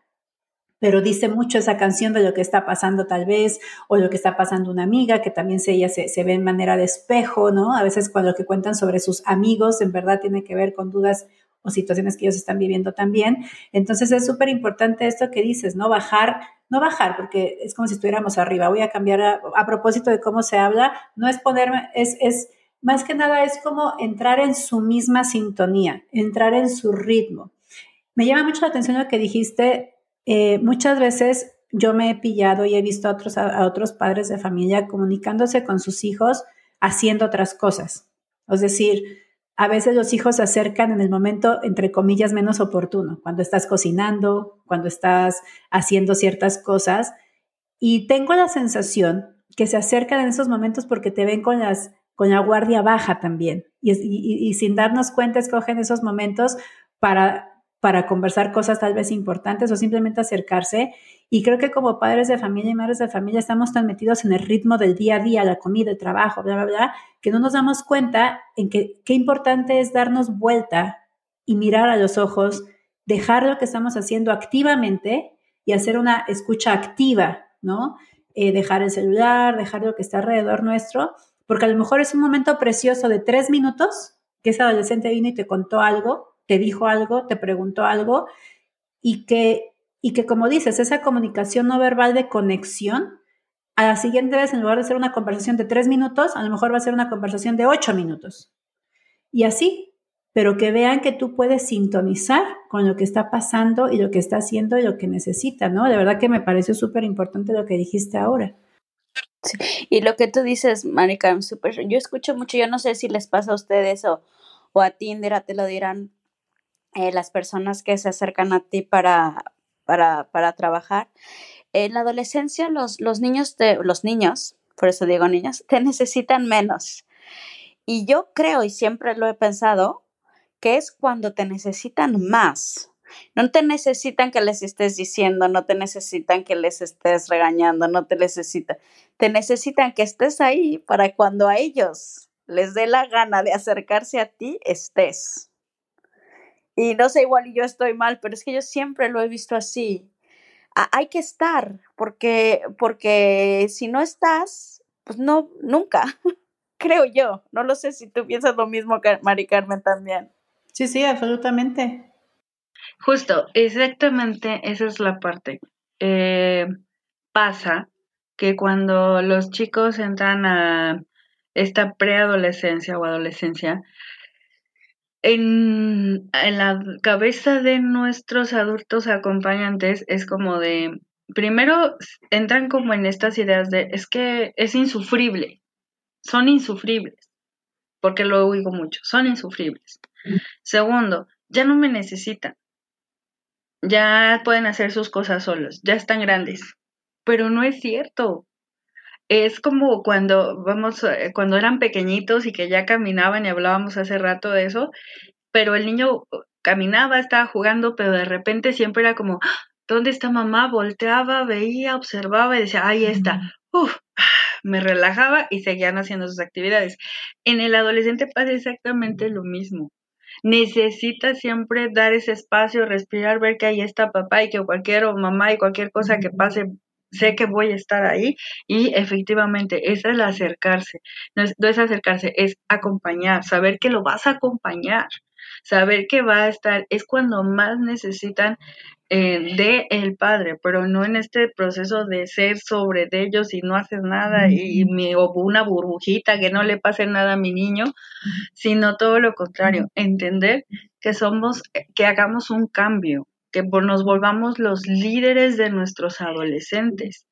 pero dice mucho esa canción de lo que está pasando tal vez, o lo que está pasando una amiga, que también se, ella se, se ve en manera de espejo, ¿no? A veces cuando lo que cuentan sobre sus amigos en verdad tiene que ver con dudas o situaciones que ellos están viviendo también. Entonces es súper importante esto que dices, ¿no? Bajar, no bajar, porque es como si estuviéramos arriba. Voy a cambiar a, propósito de cómo se habla, no es ponerme, es, es, más que nada es como entrar en su misma sintonía, entrar en su ritmo. Me llama mucho la atención lo que dijiste. Eh, muchas veces yo me he pillado y he visto a otros, a otros padres de familia comunicándose con sus hijos haciendo otras cosas. Es decir, a veces los hijos se acercan en el momento, entre comillas, menos oportuno, cuando estás cocinando, cuando estás haciendo ciertas cosas. Y tengo la sensación que se acercan en esos momentos porque te ven con, las, con la guardia baja también. Y, sin darnos cuenta, escogen esos momentos para para conversar cosas tal vez importantes o simplemente acercarse. Y creo que como padres de familia y madres de familia estamos tan metidos en el ritmo del día a día, la comida, el trabajo, bla, bla, bla, que no nos damos cuenta en que qué importante es darnos vuelta y mirar a los ojos, dejar lo que estamos haciendo activamente y hacer una escucha activa, ¿no? Eh, dejar el celular, dejar lo que está alrededor nuestro, porque a lo mejor es un momento precioso de tres minutos que ese adolescente vino y te contó algo te dijo algo, te preguntó algo y que, y que como dices, esa comunicación no verbal de conexión, a la siguiente vez, en lugar de ser una conversación de tres minutos, a lo mejor va a ser una conversación de ocho minutos. Y así, pero que vean que tú puedes sintonizar con lo que está pasando y lo que está haciendo y lo que necesita, ¿no? De verdad que me pareció súper importante lo que dijiste ahora. Sí. Y lo que tú dices, Marica, súper, yo escucho mucho, yo no sé si les pasa a ustedes o, o a ti, Indira, te lo dirán, eh, las personas que se acercan a ti para, para, para trabajar. En la adolescencia, los, los niños, te, los niños, por eso digo niños, te necesitan menos. Y yo creo, y siempre lo he pensado, que es cuando te necesitan más. No te necesitan que les estés diciendo, no te necesitan que les estés regañando, no te necesitan. Te necesitan que estés ahí para cuando a ellos les dé la gana de acercarse a ti, estés. Y no sé, igual yo estoy mal, pero es que yo siempre lo he visto así. hay que estar, porque, porque si no estás, pues no, nunca, creo yo. No lo sé si tú piensas lo mismo Mari Carmen también. Sí, sí, absolutamente. Justo, exactamente esa es la parte. Eh, pasa que cuando los chicos entran a esta preadolescencia o adolescencia, en, la cabeza de nuestros adultos acompañantes es como de, primero entran como en estas ideas de, es que es insufrible, son insufribles, porque lo oigo mucho, son insufribles. Segundo, ya no me necesitan, ya pueden hacer sus cosas solos, ya están grandes, pero no es cierto. Es como cuando vamos, eh, cuando eran pequeñitos y que ya caminaban y hablábamos hace rato de eso, pero el niño caminaba, estaba jugando, pero de repente siempre era como. ¿dónde está mamá? Volteaba, veía, observaba y decía, ahí está. Uf, me relajaba y seguían haciendo sus actividades. En el adolescente pasa exactamente lo mismo. Necesita siempre dar ese espacio, respirar, ver que ahí está papá y que cualquier o mamá y cualquier cosa que pase sé que voy a estar ahí. Y efectivamente es el acercarse, no es, acercarse, es acompañar, saber que lo vas a acompañar, saber que va a estar, es cuando más necesitan eh, de el padre, pero no en este proceso de ser sobre de ellos y no haces nada y, me, o una burbujita que no le pase nada a mi niño, sino todo lo contrario, entender que somos, que hagamos un cambio, que nos volvamos los líderes de nuestros adolescentes,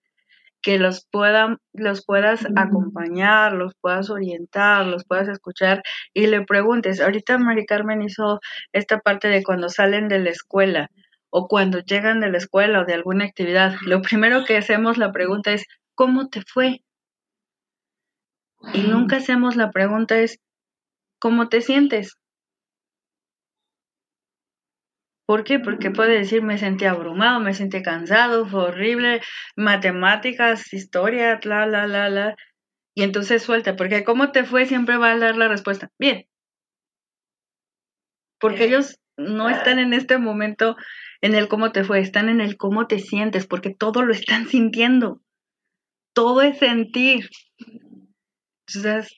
que los, puedan, los puedas acompañar, los puedas orientar, los puedas escuchar y le preguntes. Ahorita Mari Carmen hizo esta parte de cuando salen de la escuela o cuando llegan de la escuela o de alguna actividad. Lo primero que hacemos la pregunta es, ¿cómo te fue? Y nunca hacemos la pregunta es, ¿cómo te sientes? ¿Por qué? Porque puede decir me sentí abrumado, me sentí cansado, fue horrible, matemáticas, historia, la, la, la, la. Y entonces suelta, porque ¿cómo te fue? Siempre va a dar la respuesta. Bien. Porque ellos no están en este momento en el cómo te fue, están en el cómo te sientes, porque todo lo están sintiendo. Todo es sentir. Entonces,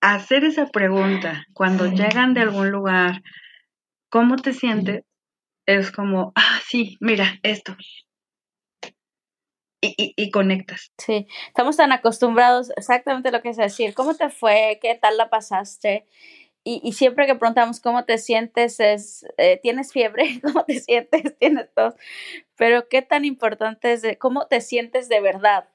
hacer esa pregunta cuando llegan de algún lugar, ¿cómo te sientes? Es como, ah, sí, mira, esto. Y, y, conectas. Sí, estamos tan acostumbrados exactamente lo que es decir, ¿cómo te fue? ¿Qué tal la pasaste? Y, y siempre que preguntamos cómo te sientes, es, eh, ¿tienes fiebre? ¿Cómo te sientes? ¿Tienes tos? Pero qué tan importante es de, cómo te sientes de verdad.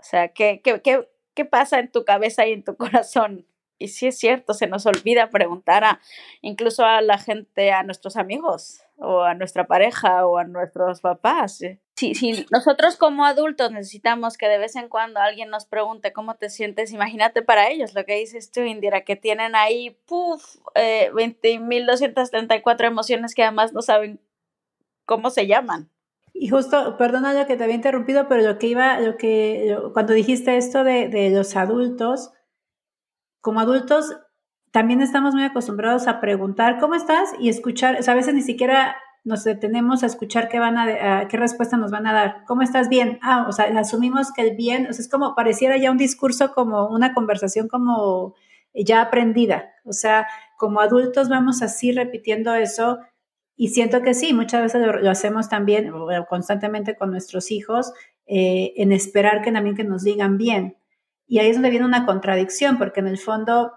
O sea, ¿qué, qué, qué, qué pasa en tu cabeza y en tu corazón? Y sí es cierto, se nos olvida preguntar a incluso a la gente, a nuestros amigos o a nuestra pareja o a nuestros papás. Si, si nosotros como adultos necesitamos que de vez en cuando alguien nos pregunte cómo te sientes, imagínate para ellos lo que dices tú, Indira, que tienen ahí, puff, eh, 20.234 emociones que además no saben cómo se llaman. Y justo, perdona lo que te había interrumpido, pero lo que iba, lo que, cuando dijiste esto de, de los adultos, como adultos también estamos muy acostumbrados a preguntar cómo estás y escuchar, o sea, a veces ni siquiera nos detenemos a escuchar qué van a, qué respuesta nos van a dar. ¿Cómo estás bien? Ah, o sea, asumimos que el bien, o sea, es como pareciera ya un discurso como una conversación como ya aprendida. O sea, como adultos vamos así repitiendo eso y siento que sí, muchas veces lo, hacemos también constantemente con nuestros hijos eh, en esperar que también que nos digan bien. Y ahí es donde viene una contradicción, porque en el fondo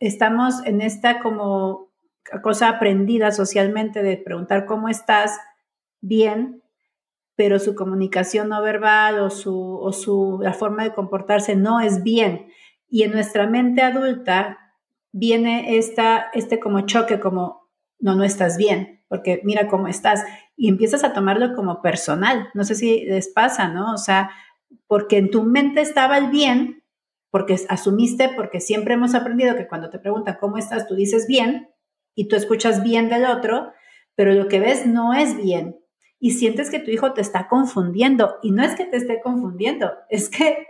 estamos en esta como cosa aprendida socialmente de preguntar cómo estás bien, pero su comunicación no verbal o su, o su la forma de comportarse no es bien. Y en nuestra mente adulta viene esta, este como choque, como no, no estás bien, porque mira cómo estás. Y empiezas a tomarlo como personal. No sé si les pasa, ¿no? O sea, porque en tu mente estaba el bien, porque asumiste, porque siempre hemos aprendido que cuando te preguntan cómo estás, tú dices bien y tú escuchas bien del otro, pero lo que ves no es bien. Y sientes que tu hijo te está confundiendo. Y no es que te esté confundiendo, es que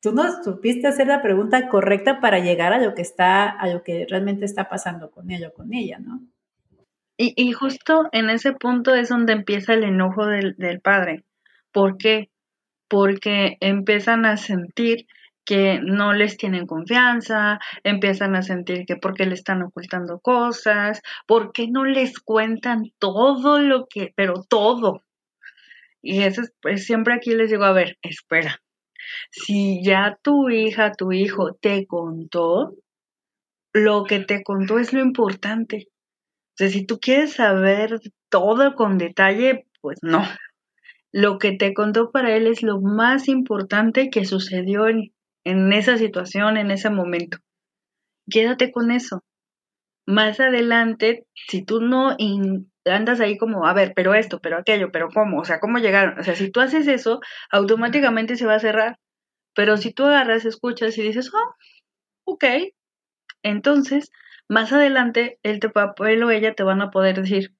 tú no supiste hacer la pregunta correcta para llegar a lo que está, a lo que realmente está pasando con él o con ella, ¿no? Y, y justo en ese punto es donde empieza el enojo del, del padre. ¿Por qué? Porque empiezan a sentir que no les tienen confianza, empiezan a sentir que porque le están ocultando cosas, porque no les cuentan todo lo que, pero todo. Y eso es, pues siempre aquí les digo, a ver, espera, si ya tu hija, tu hijo te contó, lo que te contó es lo importante. O sea, si tú quieres saber todo con detalle, pues no. Lo que te contó para él es lo más importante que sucedió en, en esa situación, en ese momento. Quédate con eso. Más adelante, si tú no andas ahí como, a ver, pero esto, pero aquello, pero cómo, o sea, cómo llegaron, o sea, si tú haces eso, automáticamente se va a cerrar. Pero si tú agarras, escuchas y dices, oh, ok, entonces, más adelante, él, te, él o ella te van a poder decir,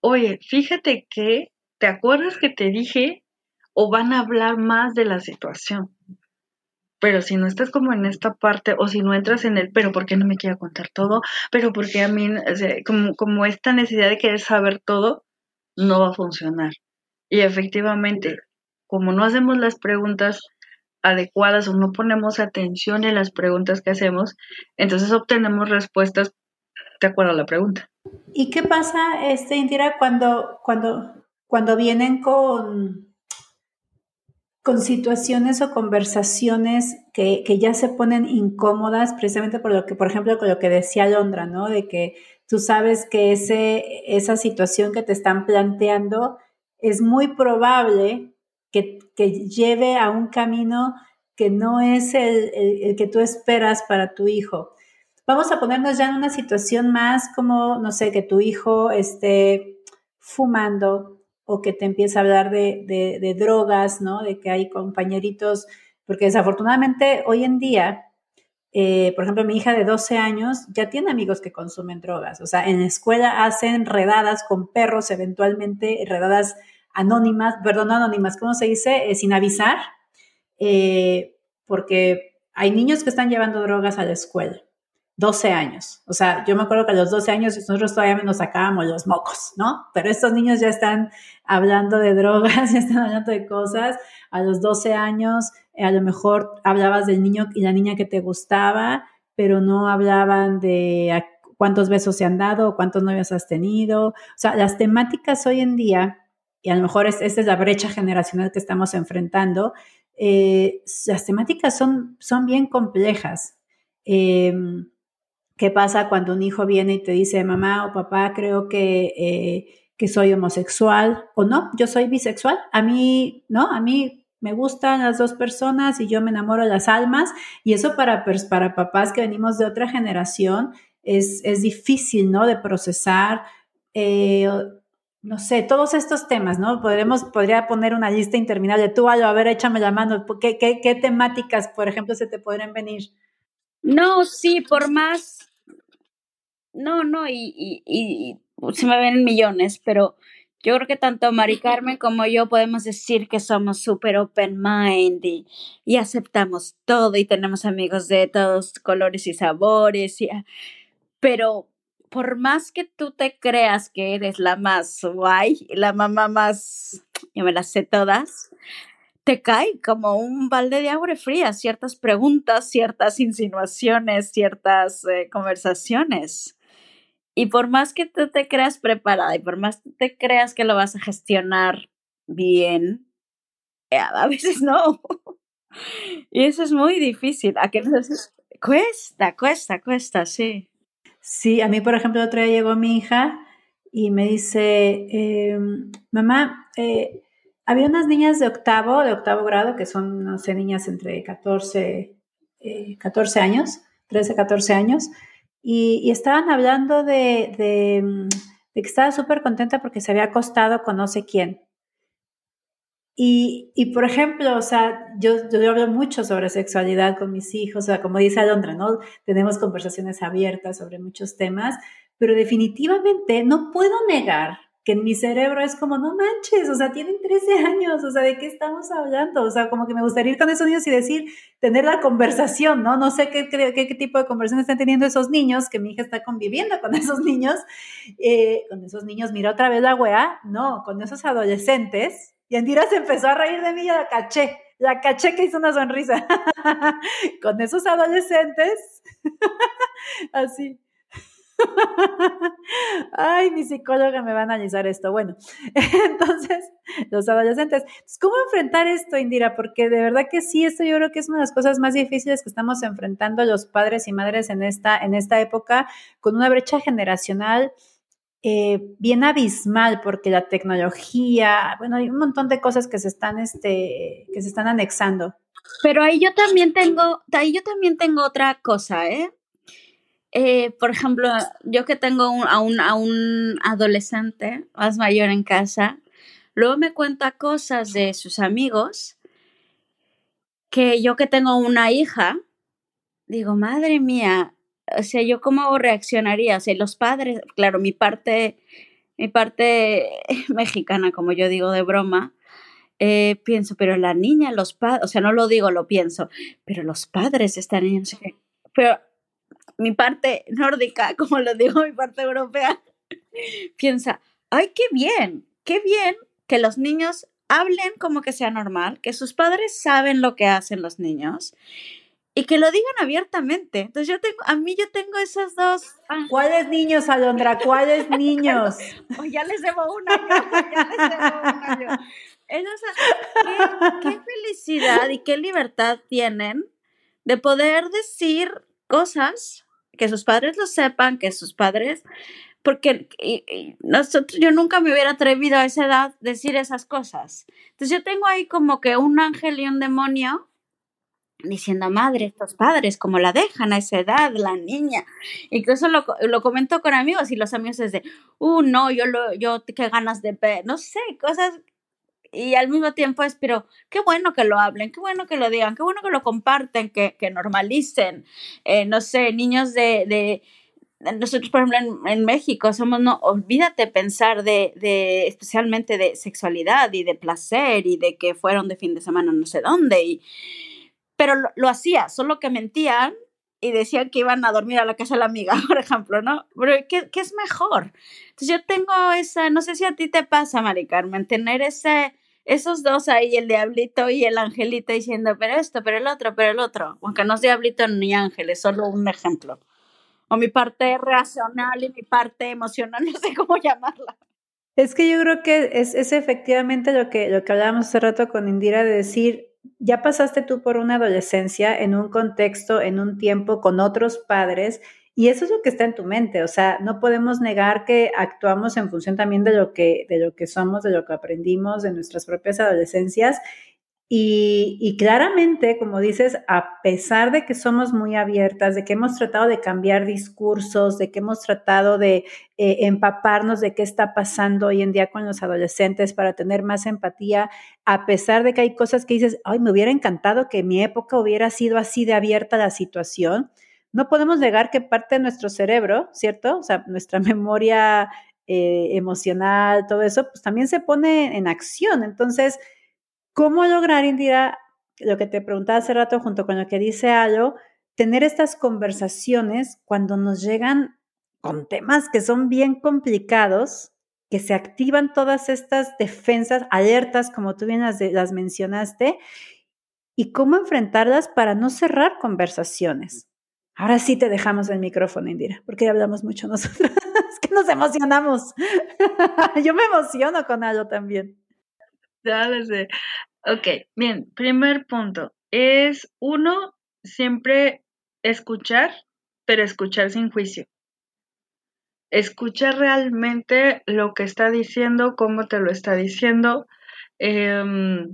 oye, fíjate que, ¿te acuerdas que te dije? O van a hablar más de la situación. Pero si no estás como en esta parte o si no entras en el, pero ¿por qué no me quiere contar todo? Pero porque a mí, como, como esta necesidad de querer saber todo, no va a funcionar. Y efectivamente, como no hacemos las preguntas adecuadas o no ponemos atención en las preguntas que hacemos, entonces obtenemos respuestas de acuerdo a la pregunta. ¿Y qué pasa, este, Indira, cuando, cuando, cuando vienen con, con situaciones o conversaciones que, que, ya se ponen incómodas precisamente por lo que, por ejemplo, con lo que decía Londra, ¿no? De que tú sabes que ese, esa situación que te están planteando es muy probable que, que lleve a un camino que no es el, el, que tú esperas para tu hijo. Vamos a ponernos ya en una situación más como, no sé, que tu hijo esté fumando, o que te empieza a hablar de, de, drogas, ¿no? De que hay compañeritos, porque desafortunadamente hoy en día, eh, por ejemplo, mi hija de 12 años ya tiene amigos que consumen drogas, o sea, en la escuela hacen redadas con perros, eventualmente redadas anónimas, perdón, no anónimas, ¿cómo se dice? Eh, sin avisar, eh, porque hay niños que están llevando drogas a la escuela. 12 años. O sea, yo me acuerdo que a los 12 años nosotros todavía nos sacábamos los mocos, ¿no? Pero estos niños ya están hablando de drogas, ya están hablando de cosas. A los 12 años, a lo mejor hablabas del niño y la niña que te gustaba, pero no hablaban de cuántos besos se han dado, cuántos novios has tenido. O sea, las temáticas hoy en día, y a lo mejor esta es la brecha generacional que estamos enfrentando, eh, las temáticas son, son bien complejas. Em, ¿Qué pasa cuando un hijo viene y te dice, mamá o papá, creo que, eh, que soy homosexual o no, yo soy bisexual? A mí, ¿no? A mí me gustan las dos personas y yo me enamoro de las almas y eso para, para papás que venimos de otra generación es, es difícil, ¿no? De procesar. Eh, no sé, todos estos temas, ¿no? Podremos, podría poner una lista interminable. Tú, a ver, échame la mano. ¿Qué, qué, qué temáticas, por ejemplo, se te podrían venir? No, sí, por más. No, no, y, y, y, se me ven millones, pero yo creo que tanto Mari Carmen como yo podemos decir que somos súper open mind y, y, aceptamos todo y tenemos amigos de todos colores y sabores, y, pero por más que tú te creas que eres la más guay, la mamá más, yo me las sé todas, te cae como un balde de agua fría ciertas preguntas, ciertas insinuaciones, ciertas eh, conversaciones. Y por más que tú te creas preparada y por más que te creas que lo vas a gestionar bien, eh, a veces no. y eso es muy difícil. ¿A qué Cuesta, cuesta, cuesta, sí. Sí, a mí, por ejemplo, otro día llegó mi hija y me dice, em, mamá, eh, había unas niñas de octavo, de octavo grado, que son, no sé, niñas entre 14, 14 eh, años, 13, 14 años, y, estaban hablando de, de, que estaba súper contenta porque se había acostado con no sé quién. Y, y, por ejemplo, o sea, yo, yo hablo mucho sobre sexualidad con mis hijos, o sea, como dice Alondra, ¿no? Tenemos conversaciones abiertas sobre muchos temas, pero definitivamente no puedo negar que en mi cerebro es como, no manches, o sea, tienen 13 años, o sea, ¿de qué estamos hablando? O sea, como que me gustaría ir con esos niños y decir, tener la conversación, ¿no? No sé qué, qué, tipo de conversación están teniendo esos niños, que mi hija está conviviendo con esos niños, eh, con esos niños, mira otra vez la weá, no, con esos adolescentes, y Andira se empezó a reír de mí y la caché, la caché que hizo una sonrisa, con esos adolescentes, así, Ay, mi psicóloga me va a analizar esto. Bueno, entonces, los adolescentes. ¿Cómo enfrentar esto, Indira? Porque de verdad que sí, esto yo creo que es una de las cosas más difíciles que estamos enfrentando los padres y madres en esta, en esta época, con una brecha generacional eh, bien abismal, porque la tecnología, bueno, hay un montón de cosas que se están, este, que se están anexando. Pero ahí yo también tengo, ahí yo también tengo otra cosa, ¿eh? Eh, por ejemplo, yo que tengo a, un, adolescente más mayor en casa, luego me cuenta cosas de sus amigos que yo que tengo una hija, digo, madre mía, o sea, yo cómo reaccionaría, o sea, los padres, claro, mi parte, mi parte mexicana, como yo digo de broma, eh, pienso, pero la niña, los padres, o sea, no lo digo, lo pienso, pero los padres están en... Pero mi parte nórdica, como lo digo mi parte europea, piensa, ay, qué bien, qué bien que los niños hablen como que sea normal, que sus padres saben lo que hacen los niños y que lo digan abiertamente. Entonces yo tengo, a mí yo tengo esos dos. ¿Cuáles niños, Alondra? ¿Cuáles niños? oh, ya les debo un año, ya les debo un año. ¿qué, qué felicidad y qué libertad tienen de poder decir cosas que sus padres lo sepan, que sus padres, porque nosotros, yo nunca me hubiera atrevido a esa edad decir esas cosas. Entonces yo tengo ahí como que un ángel y un demonio diciendo, madre, estos padres, como la dejan a esa edad, la niña. Incluso lo, lo comento con amigos y los amigos es de, uh, no, yo, lo, yo, qué ganas de ver, no sé, cosas y al mismo tiempo es, pero qué bueno que lo hablen, qué bueno que lo digan, qué bueno que lo comparten, que, que normalicen, eh, no sé, niños de, de nosotros, por ejemplo, en, México somos, no, olvídate pensar de, de, especialmente de sexualidad y de placer y de que fueron de fin de semana no sé dónde y pero lo, hacía, solo que mentían y decían que iban a dormir a la casa de la amiga, por ejemplo, ¿no? Pero ¿qué, ¿qué, es mejor? Entonces yo tengo esa, no sé si a ti te pasa, Mari Carmen, tener ese, esos dos ahí, el diablito y el angelito diciendo, pero esto, pero el otro, pero el otro, aunque no es diablito ni ángel, es solo un ejemplo. O mi parte racional y mi parte emocional, no sé cómo llamarla. Es que yo creo que es, es efectivamente lo que, lo que hablábamos hace rato con Indira de decir, ya pasaste tú por una adolescencia en un contexto, en un tiempo con otros padres y eso es lo que está en tu mente, o sea, no podemos negar que actuamos en función también de lo que, de lo que somos, de lo que aprendimos, de nuestras propias adolescencias. Y, claramente, como dices, a pesar de que somos muy abiertas, de que hemos tratado de cambiar discursos, de que hemos tratado de eh, empaparnos de qué está pasando hoy en día con los adolescentes para tener más empatía, a pesar de que hay cosas que dices, ay, me hubiera encantado que mi época hubiera sido así de abierta la situación, no podemos negar que parte de nuestro cerebro, ¿cierto? O sea, nuestra memoria eh, emocional, todo eso, pues también se pone en acción. Entonces, ¿cómo lograr, Indira, lo que te preguntaba hace rato junto con lo que dice Alo, tener estas conversaciones cuando nos llegan con temas que son bien complicados, que se activan todas estas defensas, alertas, como tú bien las, las mencionaste, y cómo enfrentarlas para no cerrar conversaciones. Ahora sí te dejamos el micrófono, Indira, porque ya hablamos mucho nosotros. es que nos emocionamos. Yo me emociono con algo también. Ya lo sé. Ok, bien, primer punto. Es uno, siempre escuchar, pero escuchar sin juicio. Escuchar realmente lo que está diciendo, cómo te lo está diciendo. Eh,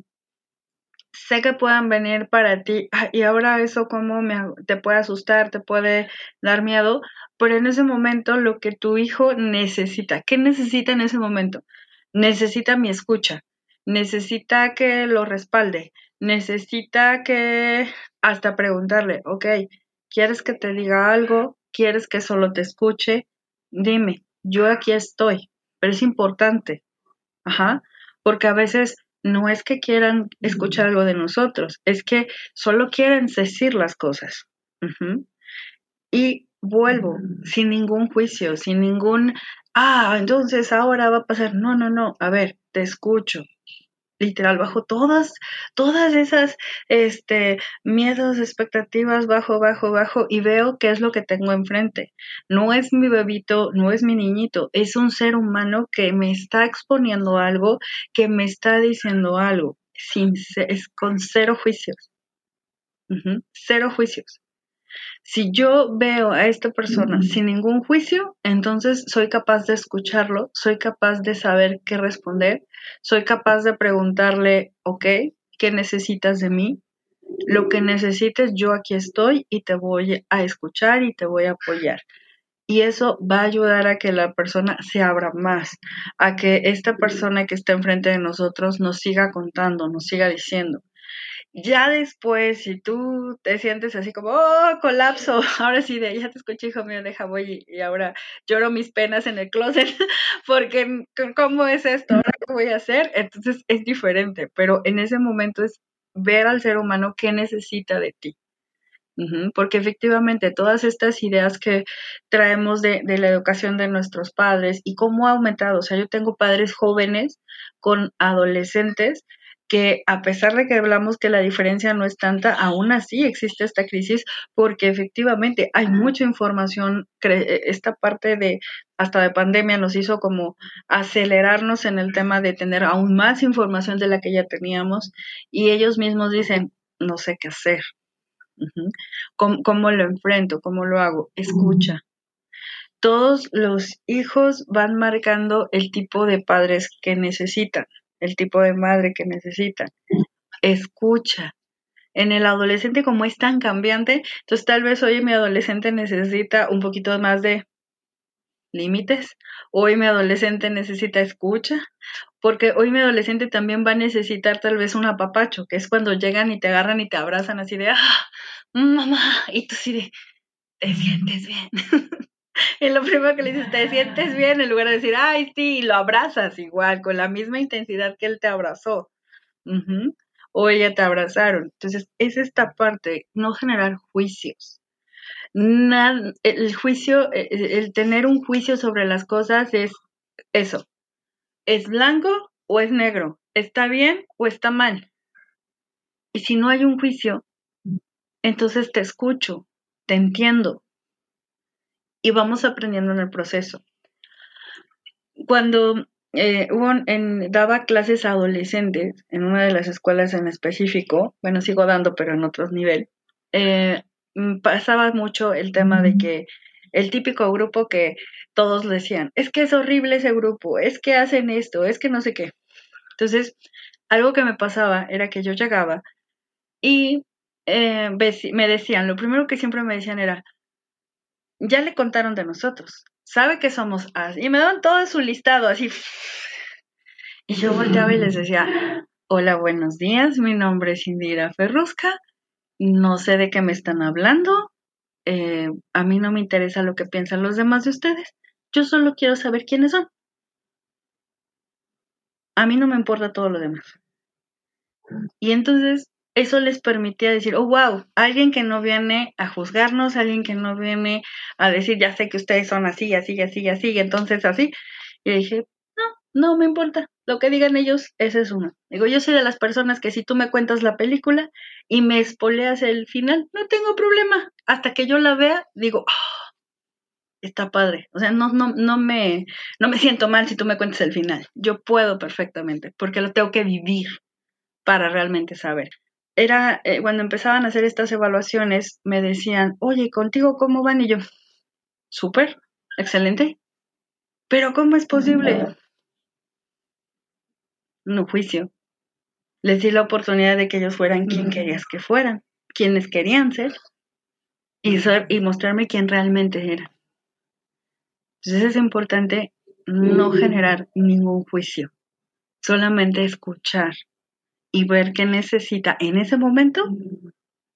sé que puedan venir para ti y ahora eso como te puede asustar, te puede dar miedo, pero en ese momento lo que tu hijo necesita, ¿qué necesita en ese momento? Necesita mi escucha, necesita que lo respalde, necesita que hasta preguntarle, ok, ¿quieres que te diga algo? ¿Quieres que solo te escuche? Dime, yo aquí estoy, pero es importante, ajá, porque a veces no es que quieran escuchar algo de nosotros, es que solo quieren decir las cosas. Y vuelvo, sin ningún juicio, sin ningún, ah, entonces ahora va a pasar. No, no, no, a ver, te escucho, literal, bajo todas, todas esas este, miedos, expectativas, bajo, bajo, bajo, y veo qué es lo que tengo enfrente. No es mi bebito, no es mi niñito, es un ser humano que me está exponiendo algo, que me está diciendo algo, sin, es con cero juicios. Cero juicios. Si yo veo a esta persona sin ningún juicio, entonces soy capaz de escucharlo, soy capaz de saber qué responder, soy capaz de preguntarle, ok, ¿qué necesitas de mí? Lo que necesites, yo aquí estoy y te voy a escuchar y te voy a apoyar. Y eso va a ayudar a que la persona se abra más, a que esta persona que está enfrente de nosotros nos siga contando, nos siga diciendo. Ya después, si tú te sientes así como, oh, colapso, ahora sí, de, ya te escuché, hijo mío, deja voy y, ahora lloro mis penas en el closet, porque ¿cómo es esto? ¿Ahora qué voy a hacer? Entonces es diferente, pero en ese momento es ver al ser humano qué necesita de ti. porque efectivamente todas estas ideas que traemos de, de la educación de nuestros padres y cómo ha aumentado, o sea, yo tengo padres jóvenes con adolescentes que a pesar de que hablamos que la diferencia no es tanta, aún así existe esta crisis porque efectivamente hay mucha información, eh, esta parte de hasta de pandemia nos hizo como acelerarnos en el tema de tener aún más información de la que ya teníamos y ellos mismos dicen, no sé qué hacer. ¿Cómo, ¿Cómo, lo enfrento? ¿Cómo lo hago? Escucha. Todos los hijos van marcando el tipo de padres que necesitan el tipo de madre que necesita. Escucha. En el adolescente, como es tan cambiante, entonces tal vez hoy mi adolescente necesita un poquito más de límites. Hoy mi adolescente necesita escucha, porque hoy mi adolescente también va a necesitar tal vez un apapacho, que es cuando llegan y te agarran y te abrazan así de, ah, mamá, y tú sí de, te sientes bien. Y lo primero que le dices, ¿te sientes bien? En lugar de decir, ay, sí, y lo abrazas igual, con la misma intensidad que él te abrazó. o ella te abrazaron. Entonces, es esta parte, no generar juicios. el juicio, e, e, el tener un juicio sobre las cosas es eso. ¿Es blanco o es negro? ¿Está bien o está mal? Y si no hay un juicio, entonces te escucho, te entiendo y vamos aprendiendo en el proceso. Cuando eh, en, daba clases a adolescentes en una de las escuelas en específico, bueno, sigo dando, pero en otro nivel, eh, pasaba mucho el tema de que el típico grupo que todos decían, es que es horrible ese grupo, es que hacen esto, es que no sé qué. Entonces, algo que me pasaba era que yo llegaba y eh, me decían, lo primero que siempre me decían era, ya le contaron de nosotros, sabe que somos así. Y me daban todo su listado así. Y yo volteaba y les decía, hola, buenos días, mi nombre es Indira Ferrusca, no sé de qué me están hablando, eh, a mí no me interesa lo que piensan los demás de ustedes, yo solo quiero saber quiénes son. A mí no me importa todo lo demás. Y entonces eso les permitía decir, oh, wow, alguien que no viene a juzgarnos, alguien que no viene a decir, ya sé que ustedes son así, así, así, así, entonces así. Y dije, no, no me importa, lo que digan ellos, ese es uno. Digo, yo soy de las personas que si tú me cuentas la película y me espoleas el final, no tengo problema. Hasta que yo la vea, digo, oh, está padre. O sea, no, no, no, me, no me siento mal si tú me cuentas el final. Yo puedo perfectamente, porque lo tengo que vivir para realmente saber era eh, cuando empezaban a hacer estas evaluaciones, me decían, oye, ¿contigo cómo van? Y yo, súper, excelente. Pero ¿cómo es posible? No juicio. Les di la oportunidad de que ellos fueran quien querías que fueran, quienes querían ser, y, ser, y mostrarme quién realmente era. Entonces es importante no generar ningún juicio, solamente escuchar y ver qué necesita en ese momento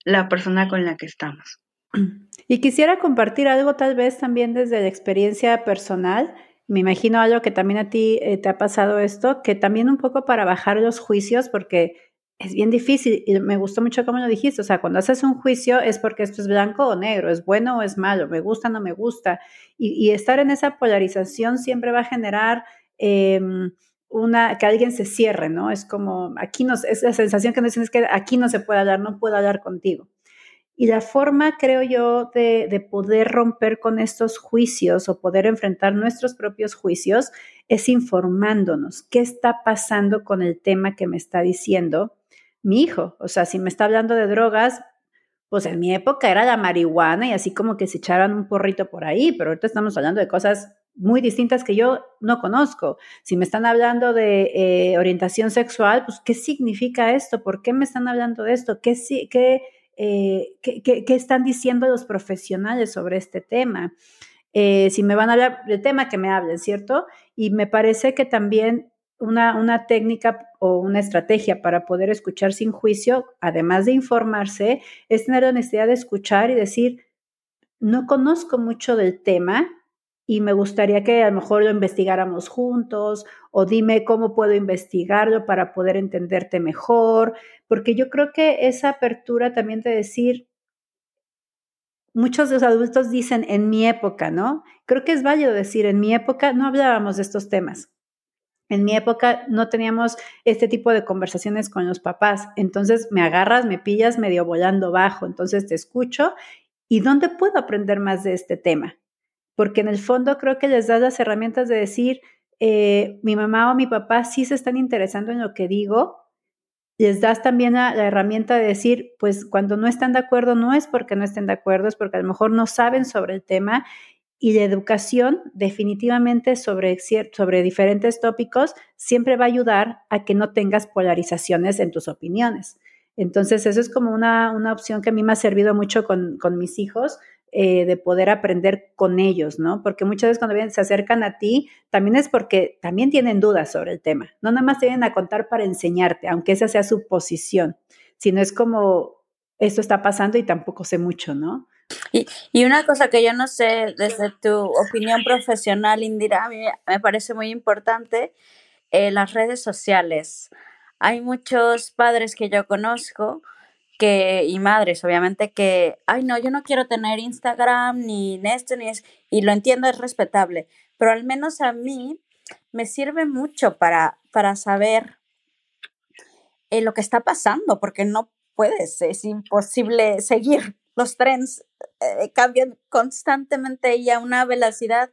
la persona con la que estamos. Y quisiera compartir algo tal vez también desde la experiencia personal. Me imagino algo que también a ti eh, te ha pasado esto, que también un poco para bajar los juicios, porque es bien difícil y me gustó mucho cómo lo dijiste. O sea, cuando haces un juicio es porque esto es blanco o negro, es bueno o es malo, me gusta o no me gusta. Y, estar en esa polarización siempre va a generar... Em, una, que alguien se cierre, ¿no? Es como, aquí no, es la sensación que nos dicen que aquí no se puede hablar, no puedo hablar contigo. Y la forma, creo yo, de, de, poder romper con estos juicios o poder enfrentar nuestros propios juicios es informándonos qué está pasando con el tema que me está diciendo mi hijo. O sea, si me está hablando de drogas, pues en mi época era la marihuana y así como que se echaran un porrito por ahí, pero ahorita estamos hablando de cosas muy distintas que yo no conozco. Si me están hablando de eh, orientación sexual, pues ¿qué significa esto? ¿Por qué me están hablando de esto? ¿Qué, eh, qué, qué, qué están diciendo los profesionales sobre este tema? Eh, si me van a hablar del tema, que me hablen, ¿cierto? Y me parece que también una, una, técnica o una estrategia para poder escuchar sin juicio, además de informarse, es tener la necesidad de escuchar y decir, no conozco mucho del tema, y me gustaría que a lo mejor lo investigáramos juntos o dime cómo puedo investigarlo para poder entenderte mejor, porque yo creo que esa apertura también de decir, muchos de los adultos dicen en mi época, ¿no? Creo que es válido decir, en mi época no hablábamos de estos temas. En mi época no teníamos este tipo de conversaciones con los papás. Entonces me agarras, me pillas medio volando bajo. Entonces te escucho. ¿Y dónde puedo aprender más de este tema? Porque en el fondo creo que les das las herramientas de decir, eh, mi mamá o mi papá sí se están interesando en lo que digo, les das también la, herramienta de decir, pues cuando no están de acuerdo no es porque no estén de acuerdo, es porque a lo mejor no saben sobre el tema y la educación definitivamente sobre, sobre diferentes tópicos siempre va a ayudar a que no tengas polarizaciones en tus opiniones. Entonces, eso es como una, una opción que a mí me ha servido mucho con, con mis hijos, eh, de poder aprender con ellos, ¿no? Porque muchas veces cuando se acercan a ti, también es porque también tienen dudas sobre el tema. No nada más te vienen a contar para enseñarte, aunque esa sea su posición, sino es como, esto está pasando y tampoco sé mucho, ¿no? Y, y una cosa que yo no sé desde tu opinión profesional, Indira, a mí me parece muy importante, eh, las redes sociales. hay muchos padres que yo conozco que, y madres, obviamente, que, ay, no, yo no quiero tener Instagram ni esto ni es, y lo entiendo, es respetable, pero al menos a mí me sirve mucho para, para saber eh, lo que está pasando, porque no puedes, es imposible seguir. Los trends eh, cambian constantemente y a una velocidad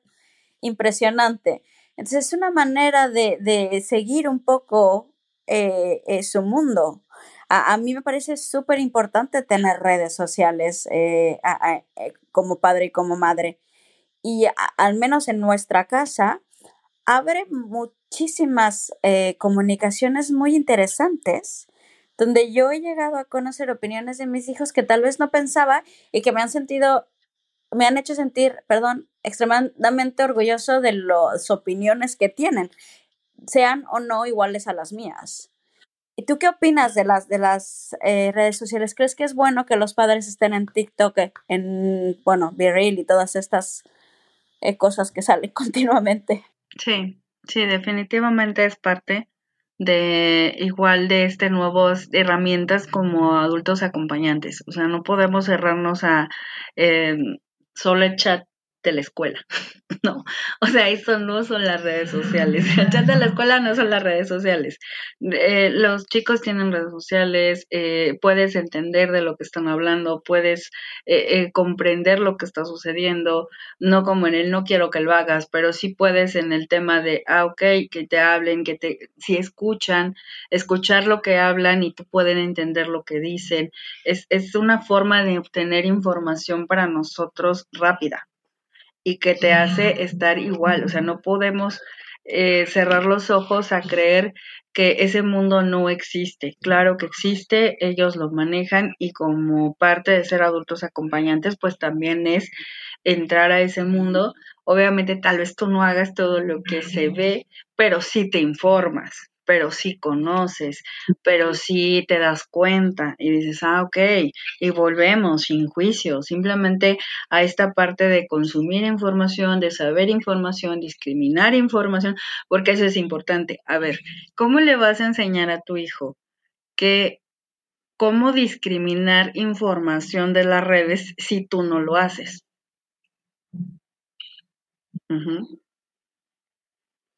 impresionante. Entonces es una manera de, de seguir un poco eh, eh, su mundo. A, mí me parece súper importante tener redes sociales como padre y como madre. Y al menos en nuestra casa abre muchísimas comunicaciones muy interesantes donde yo he llegado a conocer opiniones de mis hijos que tal vez no pensaba y que me han sentido, me han hecho sentir, perdón, extremadamente orgulloso de las opiniones que tienen, sean o no iguales a las mías. ¿Y tú qué opinas de las, de las eh, redes sociales? ¿Crees que es bueno que los padres estén en TikTok, en, bueno, Real y todas estas eh, cosas que salen continuamente? Sí, sí, definitivamente es parte de igual de este nuevas herramientas como adultos acompañantes. O sea, no podemos cerrarnos a eh, solo el chat de la escuela, no, o sea, eso no son las redes sociales, el chat de la escuela no son las redes sociales, eh, los chicos tienen redes sociales, eh, puedes entender de lo que están hablando, puedes eh, comprender lo que está sucediendo, no como en el no quiero que lo hagas, pero sí puedes en el tema de, ah, ok, que te hablen, que te, si escuchan, escuchar lo que hablan y tú pueden entender lo que dicen, es, es una forma de obtener información para nosotros rápida y que te hace estar igual. O sea, no podemos eh, cerrar los ojos a creer que ese mundo no existe. Claro que existe, ellos lo manejan y como parte de ser adultos acompañantes, pues también es entrar a ese mundo. Obviamente tal vez tú no hagas todo lo que se ve, pero sí te informas pero sí conoces, pero sí te das cuenta y dices, ah, ok, y volvemos sin juicio, simplemente a esta parte de consumir información, de saber información, discriminar información, porque eso es importante. A ver, ¿cómo le vas a enseñar a tu hijo que cómo discriminar información de las redes si tú no lo haces?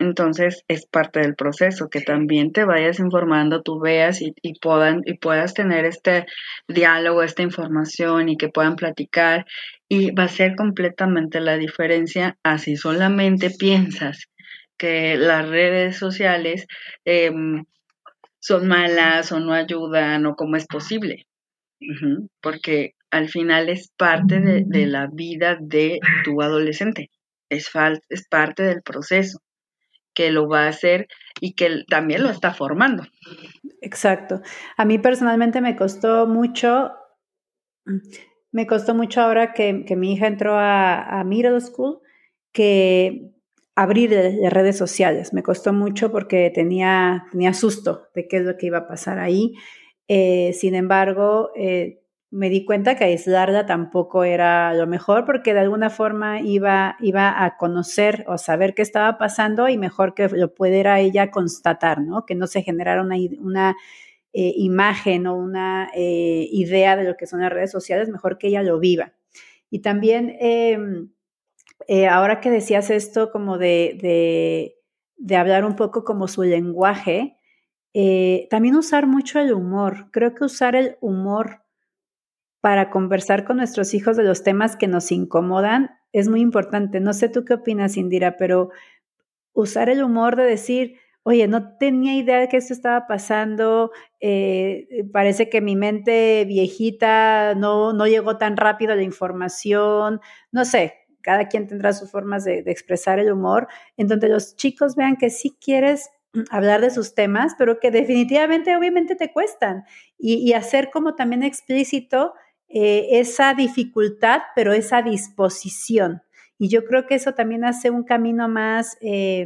Entonces es parte del proceso, que también te vayas informando, tú veas y, puedan, y puedas tener este diálogo, esta información y que puedan platicar y va a ser completamente la diferencia así solamente piensas que las redes sociales em, son malas o no ayudan o cómo es posible. porque al final es parte de, de, la vida de tu adolescente, es, es parte del proceso que lo va a hacer y que también lo está formando. Exacto. A mí personalmente me costó mucho, me costó mucho ahora que, mi hija entró a, a, middle school, que abrir las redes sociales. Me costó mucho porque tenía, tenía susto de qué es lo que iba a pasar ahí. Eh, sin embargo, eh, me di cuenta que aislarla tampoco era lo mejor porque de alguna forma iba, iba a conocer o saber qué estaba pasando y mejor que lo pudiera ella constatar, ¿no? Que no se generara una, una eh, imagen o una eh, idea de lo que son las redes sociales, mejor que ella lo viva. Y también, em, eh, ahora que decías esto como de, de, de, hablar un poco como su lenguaje, también usar mucho el humor. Creo que usar el humor para conversar con nuestros hijos de los temas que nos incomodan es muy importante. No sé tú qué opinas, Indira, pero usar el humor de decir, oye, no tenía idea de que esto estaba pasando, eh, parece que mi mente viejita no, no llegó tan rápido a la información, no sé, cada quien tendrá sus formas de, expresar el humor, en donde los chicos vean que sí quieres hablar de sus temas, pero que definitivamente, obviamente, te cuestan. Y, y hacer como también explícito eh, esa dificultad, pero esa disposición. Y yo creo que eso también hace un camino más, eh,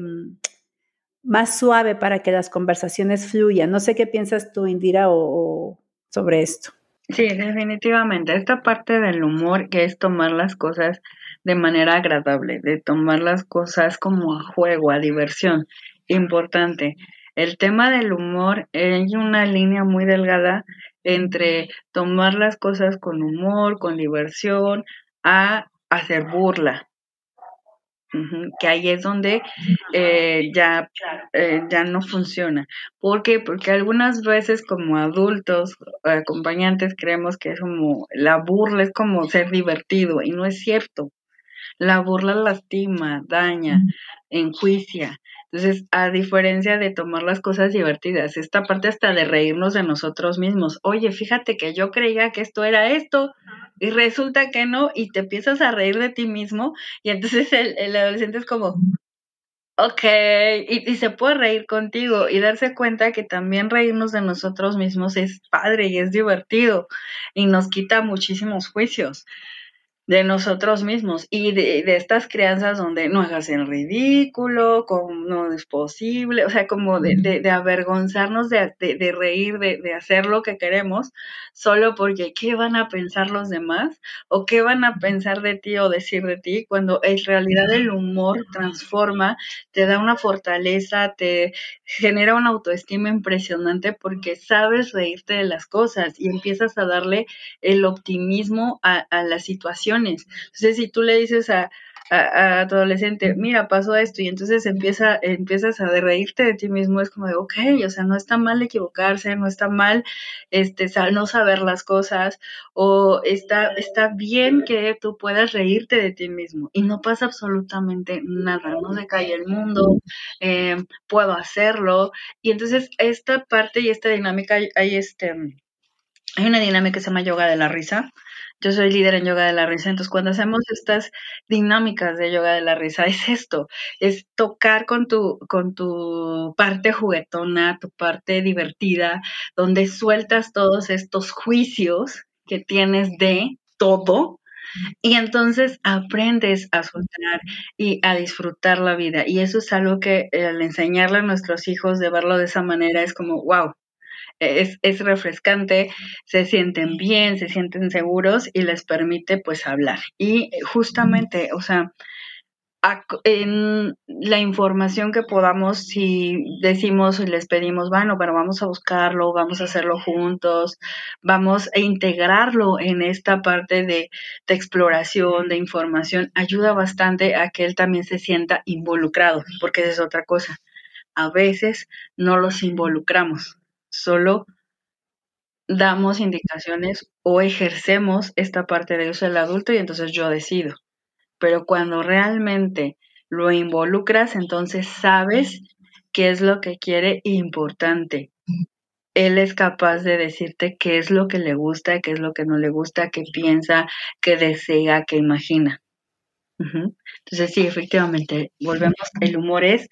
más suave para que las conversaciones fluyan. No sé qué piensas tú, Indira, o, sobre esto. Sí, definitivamente. Esta parte del humor que es tomar las cosas de manera agradable, de tomar las cosas como a juego, a diversión, importante. El tema del humor, hay una línea muy delgada entre tomar las cosas con humor, con diversión, a hacer burla. que ahí es donde eh, ya, eh, ya no funciona. ¿Por qué? Porque algunas veces como adultos, acompañantes, creemos que es como la burla es como ser divertido y no es cierto. La burla lastima, daña, enjuicia. Entonces, a diferencia de tomar las cosas divertidas, esta parte hasta de reírnos de nosotros mismos. Oye, fíjate que yo creía que esto era esto y resulta que no y te empiezas a reír de ti mismo y entonces el, adolescente es como, ok, y, y, se puede reír contigo y darse cuenta que también reírnos de nosotros mismos es padre y es divertido y nos quita muchísimos juicios de nosotros mismos y de, de, estas crianzas donde no hagas el ridículo, como no es posible, o sea, como de, de, avergonzarnos, de, reír, de, hacer lo que queremos, solo porque qué van a pensar los demás o qué van a pensar de ti o decir de ti, cuando en realidad el humor transforma, te da una fortaleza, te genera una autoestima impresionante porque sabes reírte de las cosas y empiezas a darle el optimismo a, a la situación entonces, si tú le dices a, a, tu adolescente, mira, pasó esto, y entonces empieza, empiezas a reírte de ti mismo, es como de, ok, o sea, no está mal equivocarse, no está mal este, no saber las cosas, o está, está bien que tú puedas reírte de ti mismo, y no pasa absolutamente nada, no se cae el mundo, eh, puedo hacerlo, y entonces esta parte y esta dinámica, hay, este, hay una dinámica que se llama yoga de la risa, yo soy líder en yoga de la risa, entonces cuando hacemos estas dinámicas de yoga de la risa es esto, es tocar con tu, con tu parte juguetona, tu parte divertida, donde sueltas todos estos juicios que tienes de todo, y entonces aprendes a soltar y a disfrutar la vida. Y eso es algo que al enseñarle a nuestros hijos de verlo de esa manera es como, wow, es, es refrescante, se sienten bien, se sienten seguros y les permite pues hablar. Y justamente, o sea, en la información que podamos, si decimos y les pedimos, bueno, pero vamos a buscarlo, vamos a hacerlo juntos, vamos a integrarlo en esta parte de, de exploración, de información, ayuda bastante a que él también se sienta involucrado, porque esa es otra cosa. A veces no los involucramos solo damos indicaciones o ejercemos esta parte de uso del adulto y entonces yo decido. Pero cuando realmente lo involucras, entonces sabes qué es lo que quiere importante. Él es capaz de decirte qué es lo que le gusta, qué es lo que no le gusta, qué piensa, qué desea, qué imagina. Entonces sí, efectivamente, volvemos, el humor es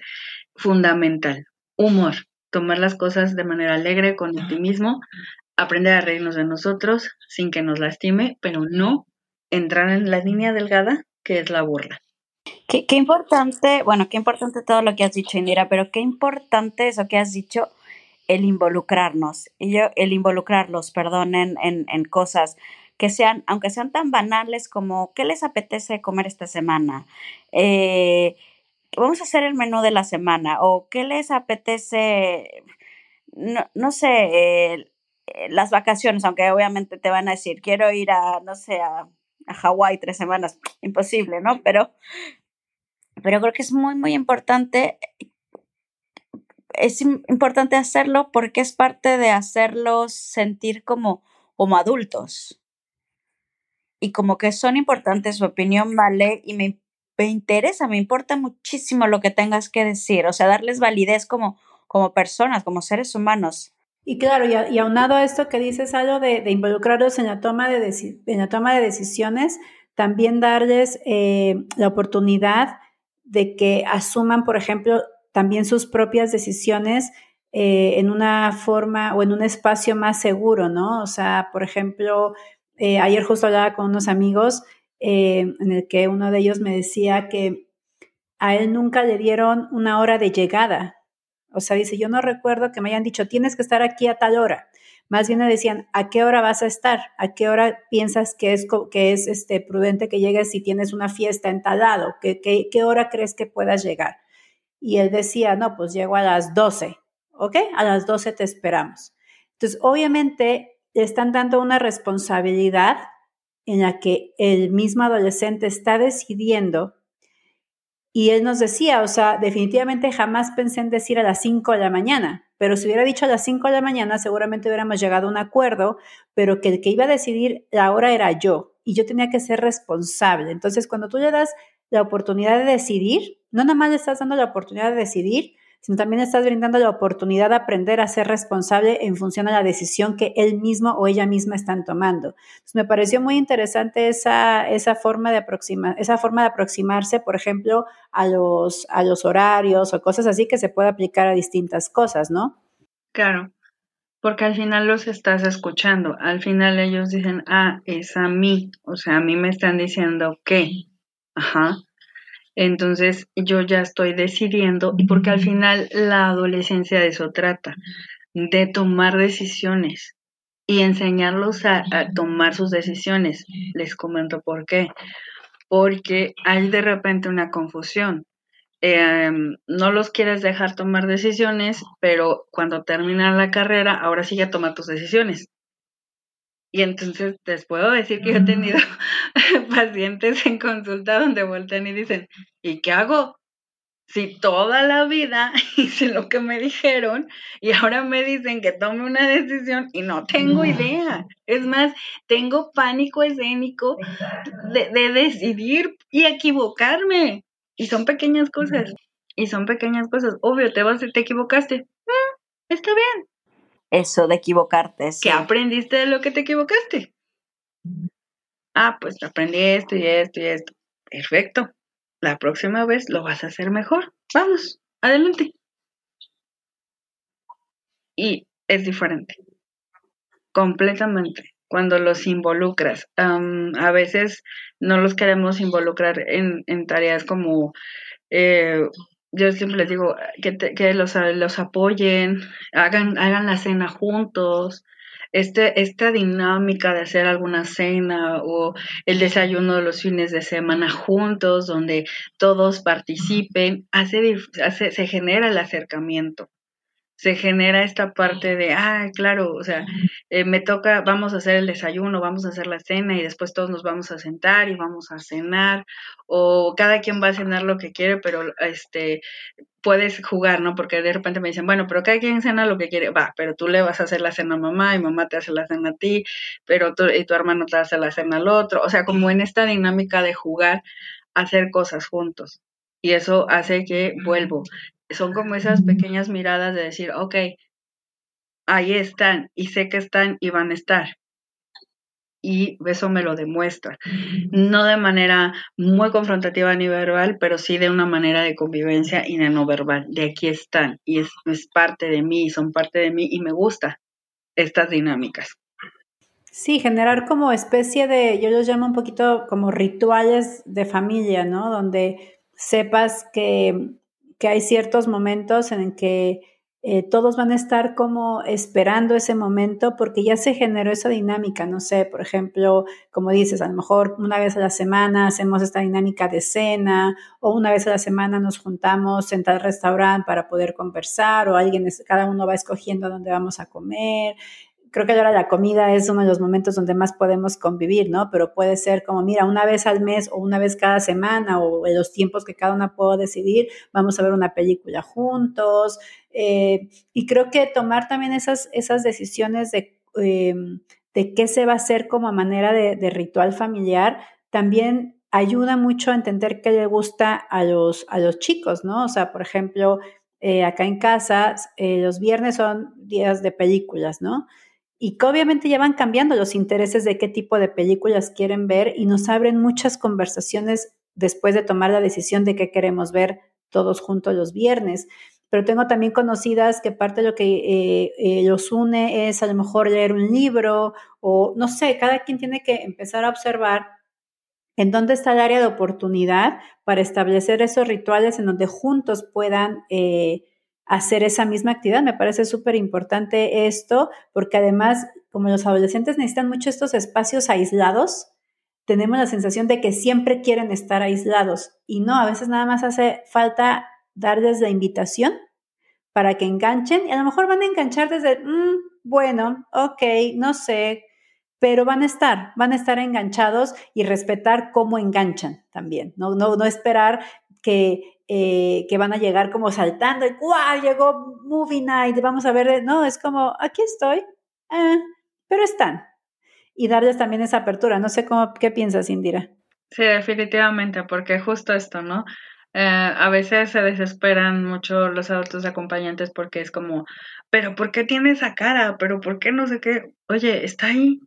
fundamental. Humor, tomar las cosas de manera alegre, con optimismo, aprender a reírnos de nosotros sin que nos lastime, pero no entrar en la línea delgada que es la burla. Qué, qué importante, bueno, qué importante todo lo que has dicho, Indira, pero qué importante eso que has dicho, el involucrarnos, y yo, el involucrarlos, perdón, en, en, en cosas que sean, aunque sean tan banales como, ¿qué les apetece comer esta semana? Eh, vamos a hacer el menú de la semana o qué les apetece, no, no sé, eh, las vacaciones, aunque obviamente te van a decir, quiero ir a, no sé, a, a Hawái tres semanas, imposible, ¿no? Pero, pero creo que es muy, muy importante, es importante hacerlo porque es parte de hacerlos sentir como, como adultos. Y como que son importantes, su opinión vale y me me interesa, me importa muchísimo lo que tengas que decir, o sea, darles validez como, como personas, como seres humanos. Y claro, y, aunado a esto que dices algo de, involucrarlos en la, toma de en la toma de decisiones, también darles eh, la oportunidad de que asuman, por ejemplo, también sus propias decisiones eh, en una forma o en un espacio más seguro, ¿no? O sea, por ejemplo, eh, ayer justo hablaba con unos amigos eh, en el que uno de ellos me decía que a él nunca le dieron una hora de llegada. O sea, dice, yo no recuerdo que me hayan dicho, tienes que estar aquí a tal hora. Más bien le decían, ¿a qué hora vas a estar? ¿A qué hora piensas que es, que es este, prudente que llegues si tienes una fiesta en tal lado? ¿Qué, qué, qué hora crees que puedas llegar? Y él decía, no, pues llego a las 12 ¿ok? A las 12 te esperamos. Entonces, obviamente, le están dando una responsabilidad en la que el mismo adolescente está decidiendo y él nos decía, o sea, definitivamente jamás pensé en decir a las 5 de la mañana, pero si hubiera dicho a las 5 de la mañana, seguramente hubiéramos llegado a un acuerdo, pero que el que iba a decidir la hora era yo y yo tenía que ser responsable. Entonces, cuando tú le das la oportunidad de decidir, no nada más le estás dando la oportunidad de decidir, sino también estás brindando la oportunidad de aprender a ser responsable en función a la decisión que él mismo o ella misma están tomando. me pareció muy interesante esa, esa, forma de aproximar, esa forma de aproximarse, por ejemplo, a los, a los horarios o cosas así que se puede aplicar a distintas cosas, ¿no? Claro, porque al final los estás escuchando, al final ellos dicen, ah, es a mí, o sea, a mí me están diciendo qué, ajá, entonces yo ya estoy decidiendo, y porque al final la adolescencia de eso trata, de tomar decisiones y enseñarlos a, tomar sus decisiones. Les comento por qué. Porque hay de repente una confusión. Em, no los quieres dejar tomar decisiones, pero cuando terminan la carrera, ahora sí ya toma tus decisiones. Y entonces les puedo decir que yo he tenido pacientes en consulta donde voltean y dicen, ¿y qué hago? Si toda la vida hice lo que me dijeron y ahora me dicen que tome una decisión y no tengo idea. Es más, tengo pánico escénico de, decidir y equivocarme. Y son pequeñas cosas. Y son pequeñas cosas. Obvio, te vas, te equivocaste. Ah, está bien eso de equivocarte. ¿Qué aprendiste de lo que te equivocaste? Ah, pues aprendí esto y esto y esto. Perfecto. La próxima vez lo vas a hacer mejor. Vamos, adelante. Y es diferente. Completamente. Cuando los involucras. a veces no los queremos involucrar en, tareas como eh, yo siempre les digo que, que los, los, apoyen, hagan, hagan la cena juntos, este, esta dinámica de hacer alguna cena o el desayuno de los fines de semana juntos, donde todos participen, hace, hace, se genera el acercamiento se genera esta parte de, ah, claro, o sea, eh, me toca, vamos a hacer el desayuno, vamos a hacer la cena y después todos nos vamos a sentar y vamos a cenar, o cada quien va a cenar lo que quiere, pero este, puedes jugar, ¿no? Porque de repente me dicen, bueno, pero cada quien cena lo que quiere, va, pero tú le vas a hacer la cena a mamá y mamá te hace la cena a ti, pero tú y tu hermano te hace la cena al otro, o sea, como en esta dinámica de jugar, hacer cosas juntos. Y eso hace que vuelvo, son como esas pequeñas miradas de decir, ok, ahí están y sé que están y van a estar. Y eso me lo demuestra. No de manera muy confrontativa ni verbal, pero sí de una manera de convivencia y de no verbal. De aquí están y es, es parte de mí, son parte de mí y me gusta estas dinámicas. Sí, generar como especie de, yo los llamo un poquito como rituales de familia, ¿no? Donde sepas que que hay ciertos momentos en que eh, todos van a estar como esperando ese momento porque ya se generó esa dinámica, no sé, por ejemplo, como dices, a lo mejor una vez a la semana hacemos esta dinámica de cena o una vez a la semana nos juntamos en tal restaurante para poder conversar o alguien, cada uno va escogiendo dónde vamos a comer creo que ahora la comida es uno de los momentos donde más podemos convivir, ¿no? Pero puede ser como, mira, una vez al mes o una vez cada semana o en los tiempos que cada una pueda decidir, vamos a ver una película juntos. Eh, y creo que tomar también esas, esas decisiones de, em, de qué se va a hacer como manera de, ritual familiar también ayuda mucho a entender qué le gusta a los, a los chicos, ¿no? O sea, por ejemplo, eh, acá en casa, eh, los viernes son días de películas, ¿no? Y que obviamente ya van cambiando los intereses de qué tipo de películas quieren ver y nos abren muchas conversaciones después de tomar la decisión de qué queremos ver todos juntos los viernes. Pero tengo también conocidas que parte de lo que eh, eh, los une es a lo mejor leer un libro o no sé, cada quien tiene que empezar a observar en dónde está el área de oportunidad para establecer esos rituales en donde juntos puedan... Eh, hacer esa misma actividad. Me parece súper importante esto, porque además, como los adolescentes necesitan mucho estos espacios aislados, tenemos la sensación de que siempre quieren estar aislados y no, a veces nada más hace falta darles la invitación para que enganchen y a lo mejor van a enganchar desde, mm, bueno, ok, no sé, pero van a estar, van a estar enganchados y respetar cómo enganchan también, no, no, no esperar que, eh, que van a llegar como saltando ¡guau! Llegó Movie Night, vamos a ver, no, es como, aquí estoy, eh, pero están. Y darles también esa apertura. No sé cómo, qué piensas, Indira. Sí, definitivamente, porque justo esto, ¿no? Eh, a veces se desesperan mucho los adultos acompañantes porque es como, pero ¿por qué tiene esa cara? ¿Pero por qué no sé qué? Oye, está ahí.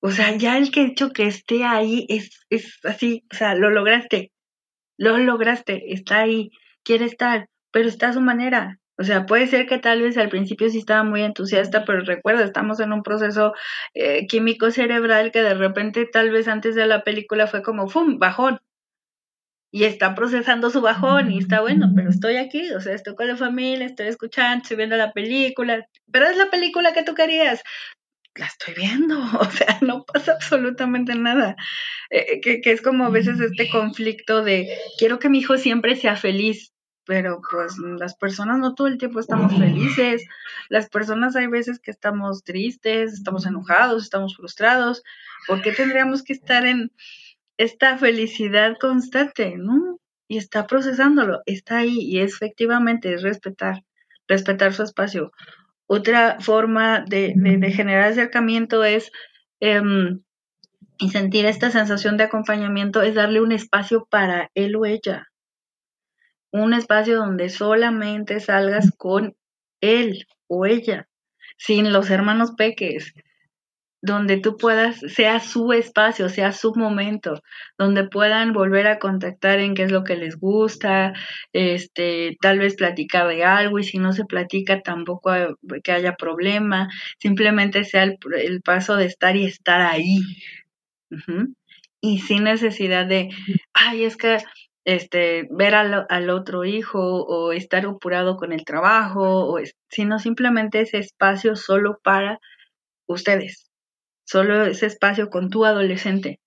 O sea, ya el que he hecho que esté ahí es, es así, o sea, lo lograste, lo lograste, está ahí, quiere estar, pero está a su manera. O sea, puede ser que tal vez al principio sí estaba muy entusiasta, pero recuerda, estamos en un proceso eh, químico cerebral que de repente tal vez antes de la película fue como, ¡fum!, bajón. Y está procesando su bajón y está bueno, pero estoy aquí, o sea, estoy con la familia, estoy escuchando, estoy viendo la película, pero es la película que tú querías. La estoy viendo, o sea, no pasa absolutamente nada. Eh, que, que es como a veces este conflicto de quiero que mi hijo siempre sea feliz, pero pues las personas no todo el tiempo estamos felices, las personas hay veces que estamos tristes, estamos enojados, estamos frustrados, ¿por qué tendríamos que estar en esta felicidad constante, no? Y está procesándolo, está ahí y efectivamente es respetar, respetar su espacio. Otra forma de, de, generar acercamiento es em, y sentir esta sensación de acompañamiento es darle un espacio para él o ella. Un espacio donde solamente salgas con él o ella, sin los hermanos peques, donde tú puedas, sea su espacio, sea su momento, donde puedan volver a contactar en qué es lo que les gusta, este, tal vez platicar de algo y si no se platica tampoco que haya problema, simplemente sea el, paso de estar y estar ahí. Y sin necesidad de, ay, es que este, ver al, al, otro hijo o estar apurado con el trabajo, o sino simplemente ese espacio solo para ustedes, solo ese espacio con tu adolescente,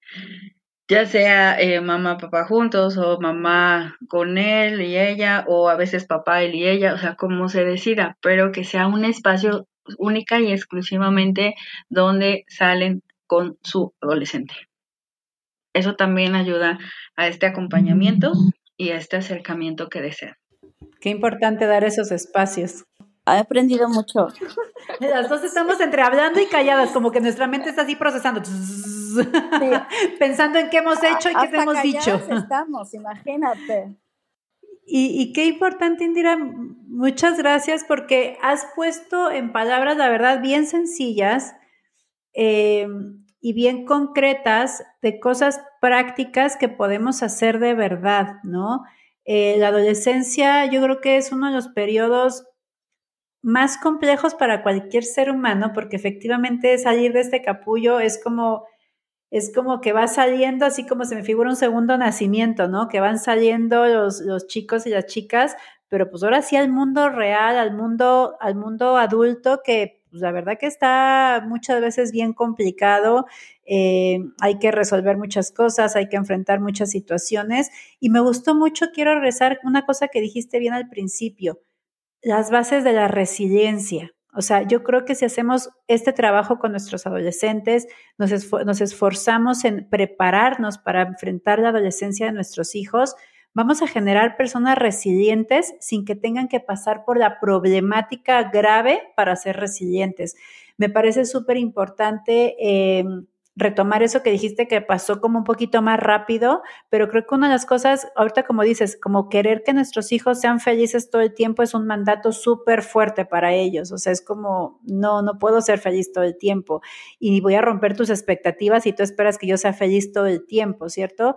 ya sea eh, mamá, papá juntos o mamá con él y ella, o a veces papá, él y ella, o sea, como se decida, pero que sea un espacio única y exclusivamente donde salen con su adolescente. Eso también ayuda a este acompañamiento y a este acercamiento que desean. Qué importante dar esos espacios. He aprendido mucho. Las dos estamos entre hablando y calladas, como que nuestra mente está así procesando, pensando en qué hemos hecho y qué hemos dicho. Estamos, imagínate. Y, y, qué importante, Indira, muchas gracias porque has puesto en palabras, la verdad, bien sencillas, eh, y bien concretas de cosas prácticas que podemos hacer de verdad, ¿no? Eh, la adolescencia yo creo que es uno de los periodos más complejos para cualquier ser humano porque efectivamente salir de este capullo es como es como que va saliendo así como se me figura un segundo nacimiento, ¿no? Que van saliendo los, chicos y las chicas, pero pues ahora sí al mundo real, al mundo, al mundo adulto que pues la verdad que está muchas veces bien complicado, eh, hay que resolver muchas cosas, hay que enfrentar muchas situaciones y me gustó mucho, quiero rezar una cosa que dijiste bien al principio, las bases de la resiliencia. O sea, yo creo que si hacemos este trabajo con nuestros adolescentes, nos, esforzamos en prepararnos para enfrentar la adolescencia de nuestros hijos, Vamos a generar personas resilientes sin que tengan que pasar por la problemática grave para ser resilientes. Me parece súper importante eh, retomar eso que dijiste que pasó como un poquito más rápido, pero creo que una de las cosas, ahorita como dices, como querer que nuestros hijos sean felices todo el tiempo es un mandato súper fuerte para ellos. O sea, es como, no, no puedo ser feliz todo el tiempo y voy a romper tus expectativas y tú esperas que yo sea feliz todo el tiempo, ¿cierto?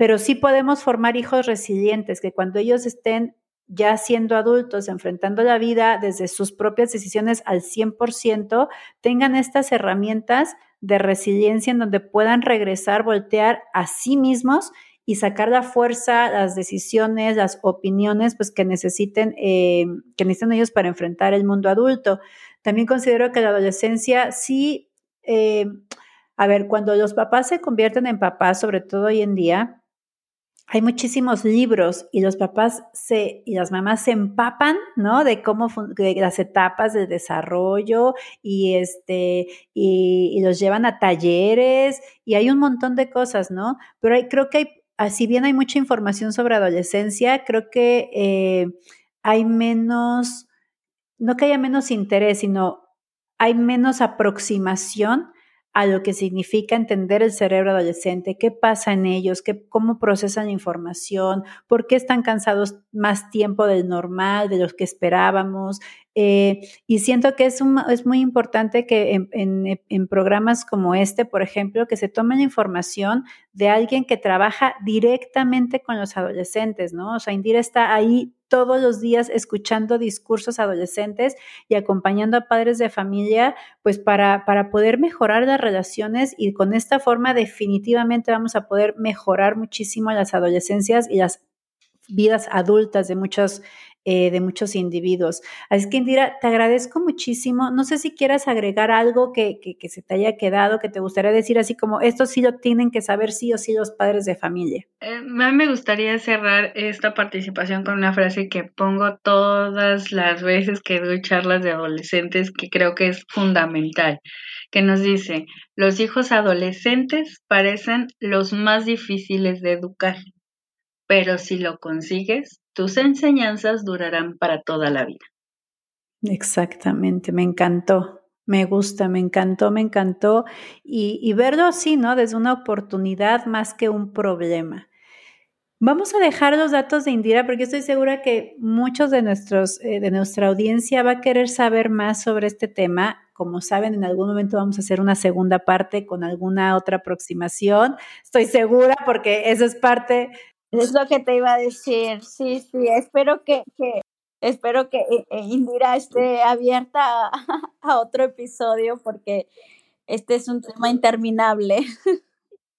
pero sí podemos formar hijos resilientes, que cuando ellos estén ya siendo adultos, enfrentando la vida desde sus propias decisiones al 100%, tengan estas herramientas de resiliencia en donde puedan regresar, voltear a sí mismos y sacar la fuerza, las decisiones, las opiniones, pues que necesiten, eh, que necesiten ellos para enfrentar el mundo adulto. También considero que la adolescencia sí, eh, a ver, cuando los papás se convierten en papás, sobre todo hoy en día, hay muchísimos libros y los papás se, y las mamás se empapan, ¿no? De cómo, de las etapas del desarrollo y este, y, los llevan a talleres y hay un montón de cosas, ¿no? Pero hay, creo que hay, si bien hay mucha información sobre adolescencia, creo que eh, hay menos, no que haya menos interés, sino hay menos aproximación a lo que significa entender el cerebro adolescente, qué pasa en ellos, qué, cómo procesan información, por qué están cansados más tiempo del normal, de los que esperábamos. Eh, y siento que es, es muy importante que en, en, programas como este, por ejemplo, que se tome la información de alguien que trabaja directamente con los adolescentes, ¿no? O sea, Indira está ahí todos los días escuchando discursos adolescentes y acompañando a padres de familia, pues para, para poder mejorar las relaciones y con esta forma definitivamente vamos a poder mejorar muchísimo las adolescencias y las vidas adultas de muchos eh, de muchos individuos. Así que, Indira, te agradezco muchísimo. No sé si quieras agregar algo que, que, se te haya quedado, que te gustaría decir, así como esto sí lo tienen que saber sí o sí los padres de familia. Eh, me gustaría cerrar esta participación con una frase que pongo todas las veces que doy charlas de adolescentes, que creo que es fundamental, que nos dice, los hijos adolescentes parecen los más difíciles de educar, pero si lo consigues, tus enseñanzas durarán para toda la vida. Exactamente, me encantó, me gusta, me encantó, me encantó. Y, verlo así, ¿no? Desde una oportunidad más que un problema. Vamos a dejar los datos de Indira porque estoy segura que muchos de, nuestros, eh, de nuestra audiencia va a querer saber más sobre este tema. Como saben, en algún momento vamos a hacer una segunda parte con alguna otra aproximación. Estoy segura porque eso es parte es lo que te iba a decir, sí, sí, espero que, que espero que eh, eh, Indira esté abierta a, otro episodio porque este es un tema interminable.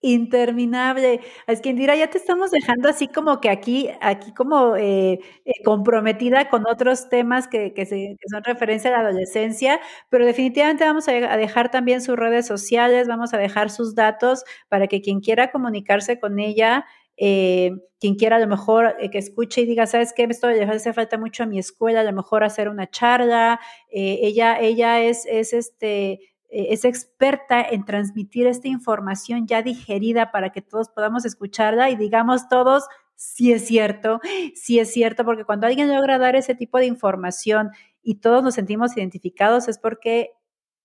Interminable. Es que Indira, ya te estamos dejando así como que aquí, aquí como eh, comprometida con otros temas que, que, se, que, son referencia a la adolescencia, pero definitivamente vamos a dejar también sus redes sociales, vamos a dejar sus datos para que quien quiera comunicarse con ella eh, quien quiera a lo mejor eh, que escuche y diga, ¿sabes qué? Me estoy, le hace falta mucho a mi escuela, a lo mejor hacer una charla. Eh, ella, ella es, es, este, es experta en transmitir esta información ya digerida para que todos podamos escucharla y digamos todos, sí es cierto, sí es cierto, porque cuando alguien logra dar ese tipo de información y todos nos sentimos identificados es porque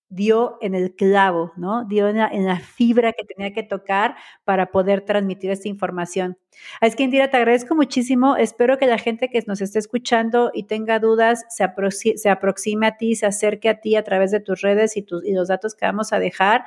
dio en el clavo, ¿no? Dio en la, fibra que tenía que tocar para poder transmitir esta información. Es que, Indira, te agradezco muchísimo. Espero que la gente que nos esté escuchando y tenga dudas se, se aproxime a ti, se acerque a ti a través de tus redes y, tus, y los datos que vamos a dejar.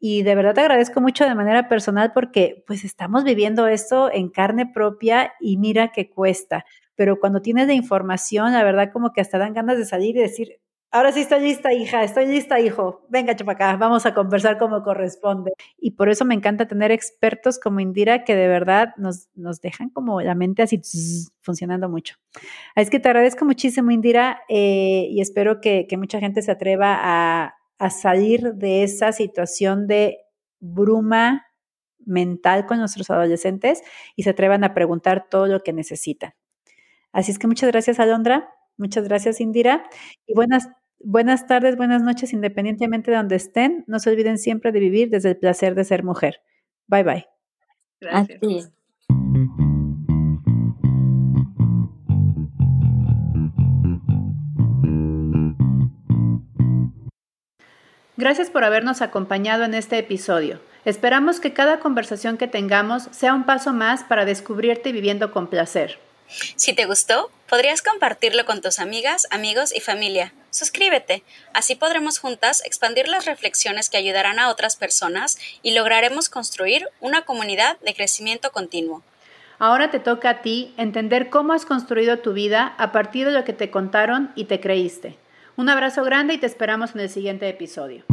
Y de verdad te agradezco mucho de manera personal porque pues estamos viviendo esto en carne propia y mira que cuesta. Pero cuando tienes la información, la verdad como que hasta dan ganas de salir y decir, Ahora sí estoy lista, hija, estoy lista, hijo. Venga, chupacá, vamos a conversar como corresponde. Y por eso me encanta tener expertos como Indira que de verdad nos, nos dejan como la mente así funcionando mucho. Es que te agradezco muchísimo, Indira, eh, y espero que, que, mucha gente se atreva a, a salir de esa situación de bruma mental con nuestros adolescentes y se atrevan a preguntar todo lo que necesitan. Así es que muchas gracias, Alondra. Muchas gracias, Indira. Y buenas, buenas tardes, buenas noches, independientemente de donde estén. No se olviden siempre de vivir desde el placer de ser mujer. Bye bye. Gracias. Gracias por habernos acompañado en este episodio. Esperamos que cada conversación que tengamos sea un paso más para descubrirte viviendo con placer. Si te gustó, podrías compartirlo con tus amigas, amigos y familia. Suscríbete, así podremos juntas expandir las reflexiones que ayudarán a otras personas y lograremos construir una comunidad de crecimiento continuo. Ahora te toca a ti entender cómo has construido tu vida a partir de lo que te contaron y te creíste. Un abrazo grande y te esperamos en el siguiente episodio.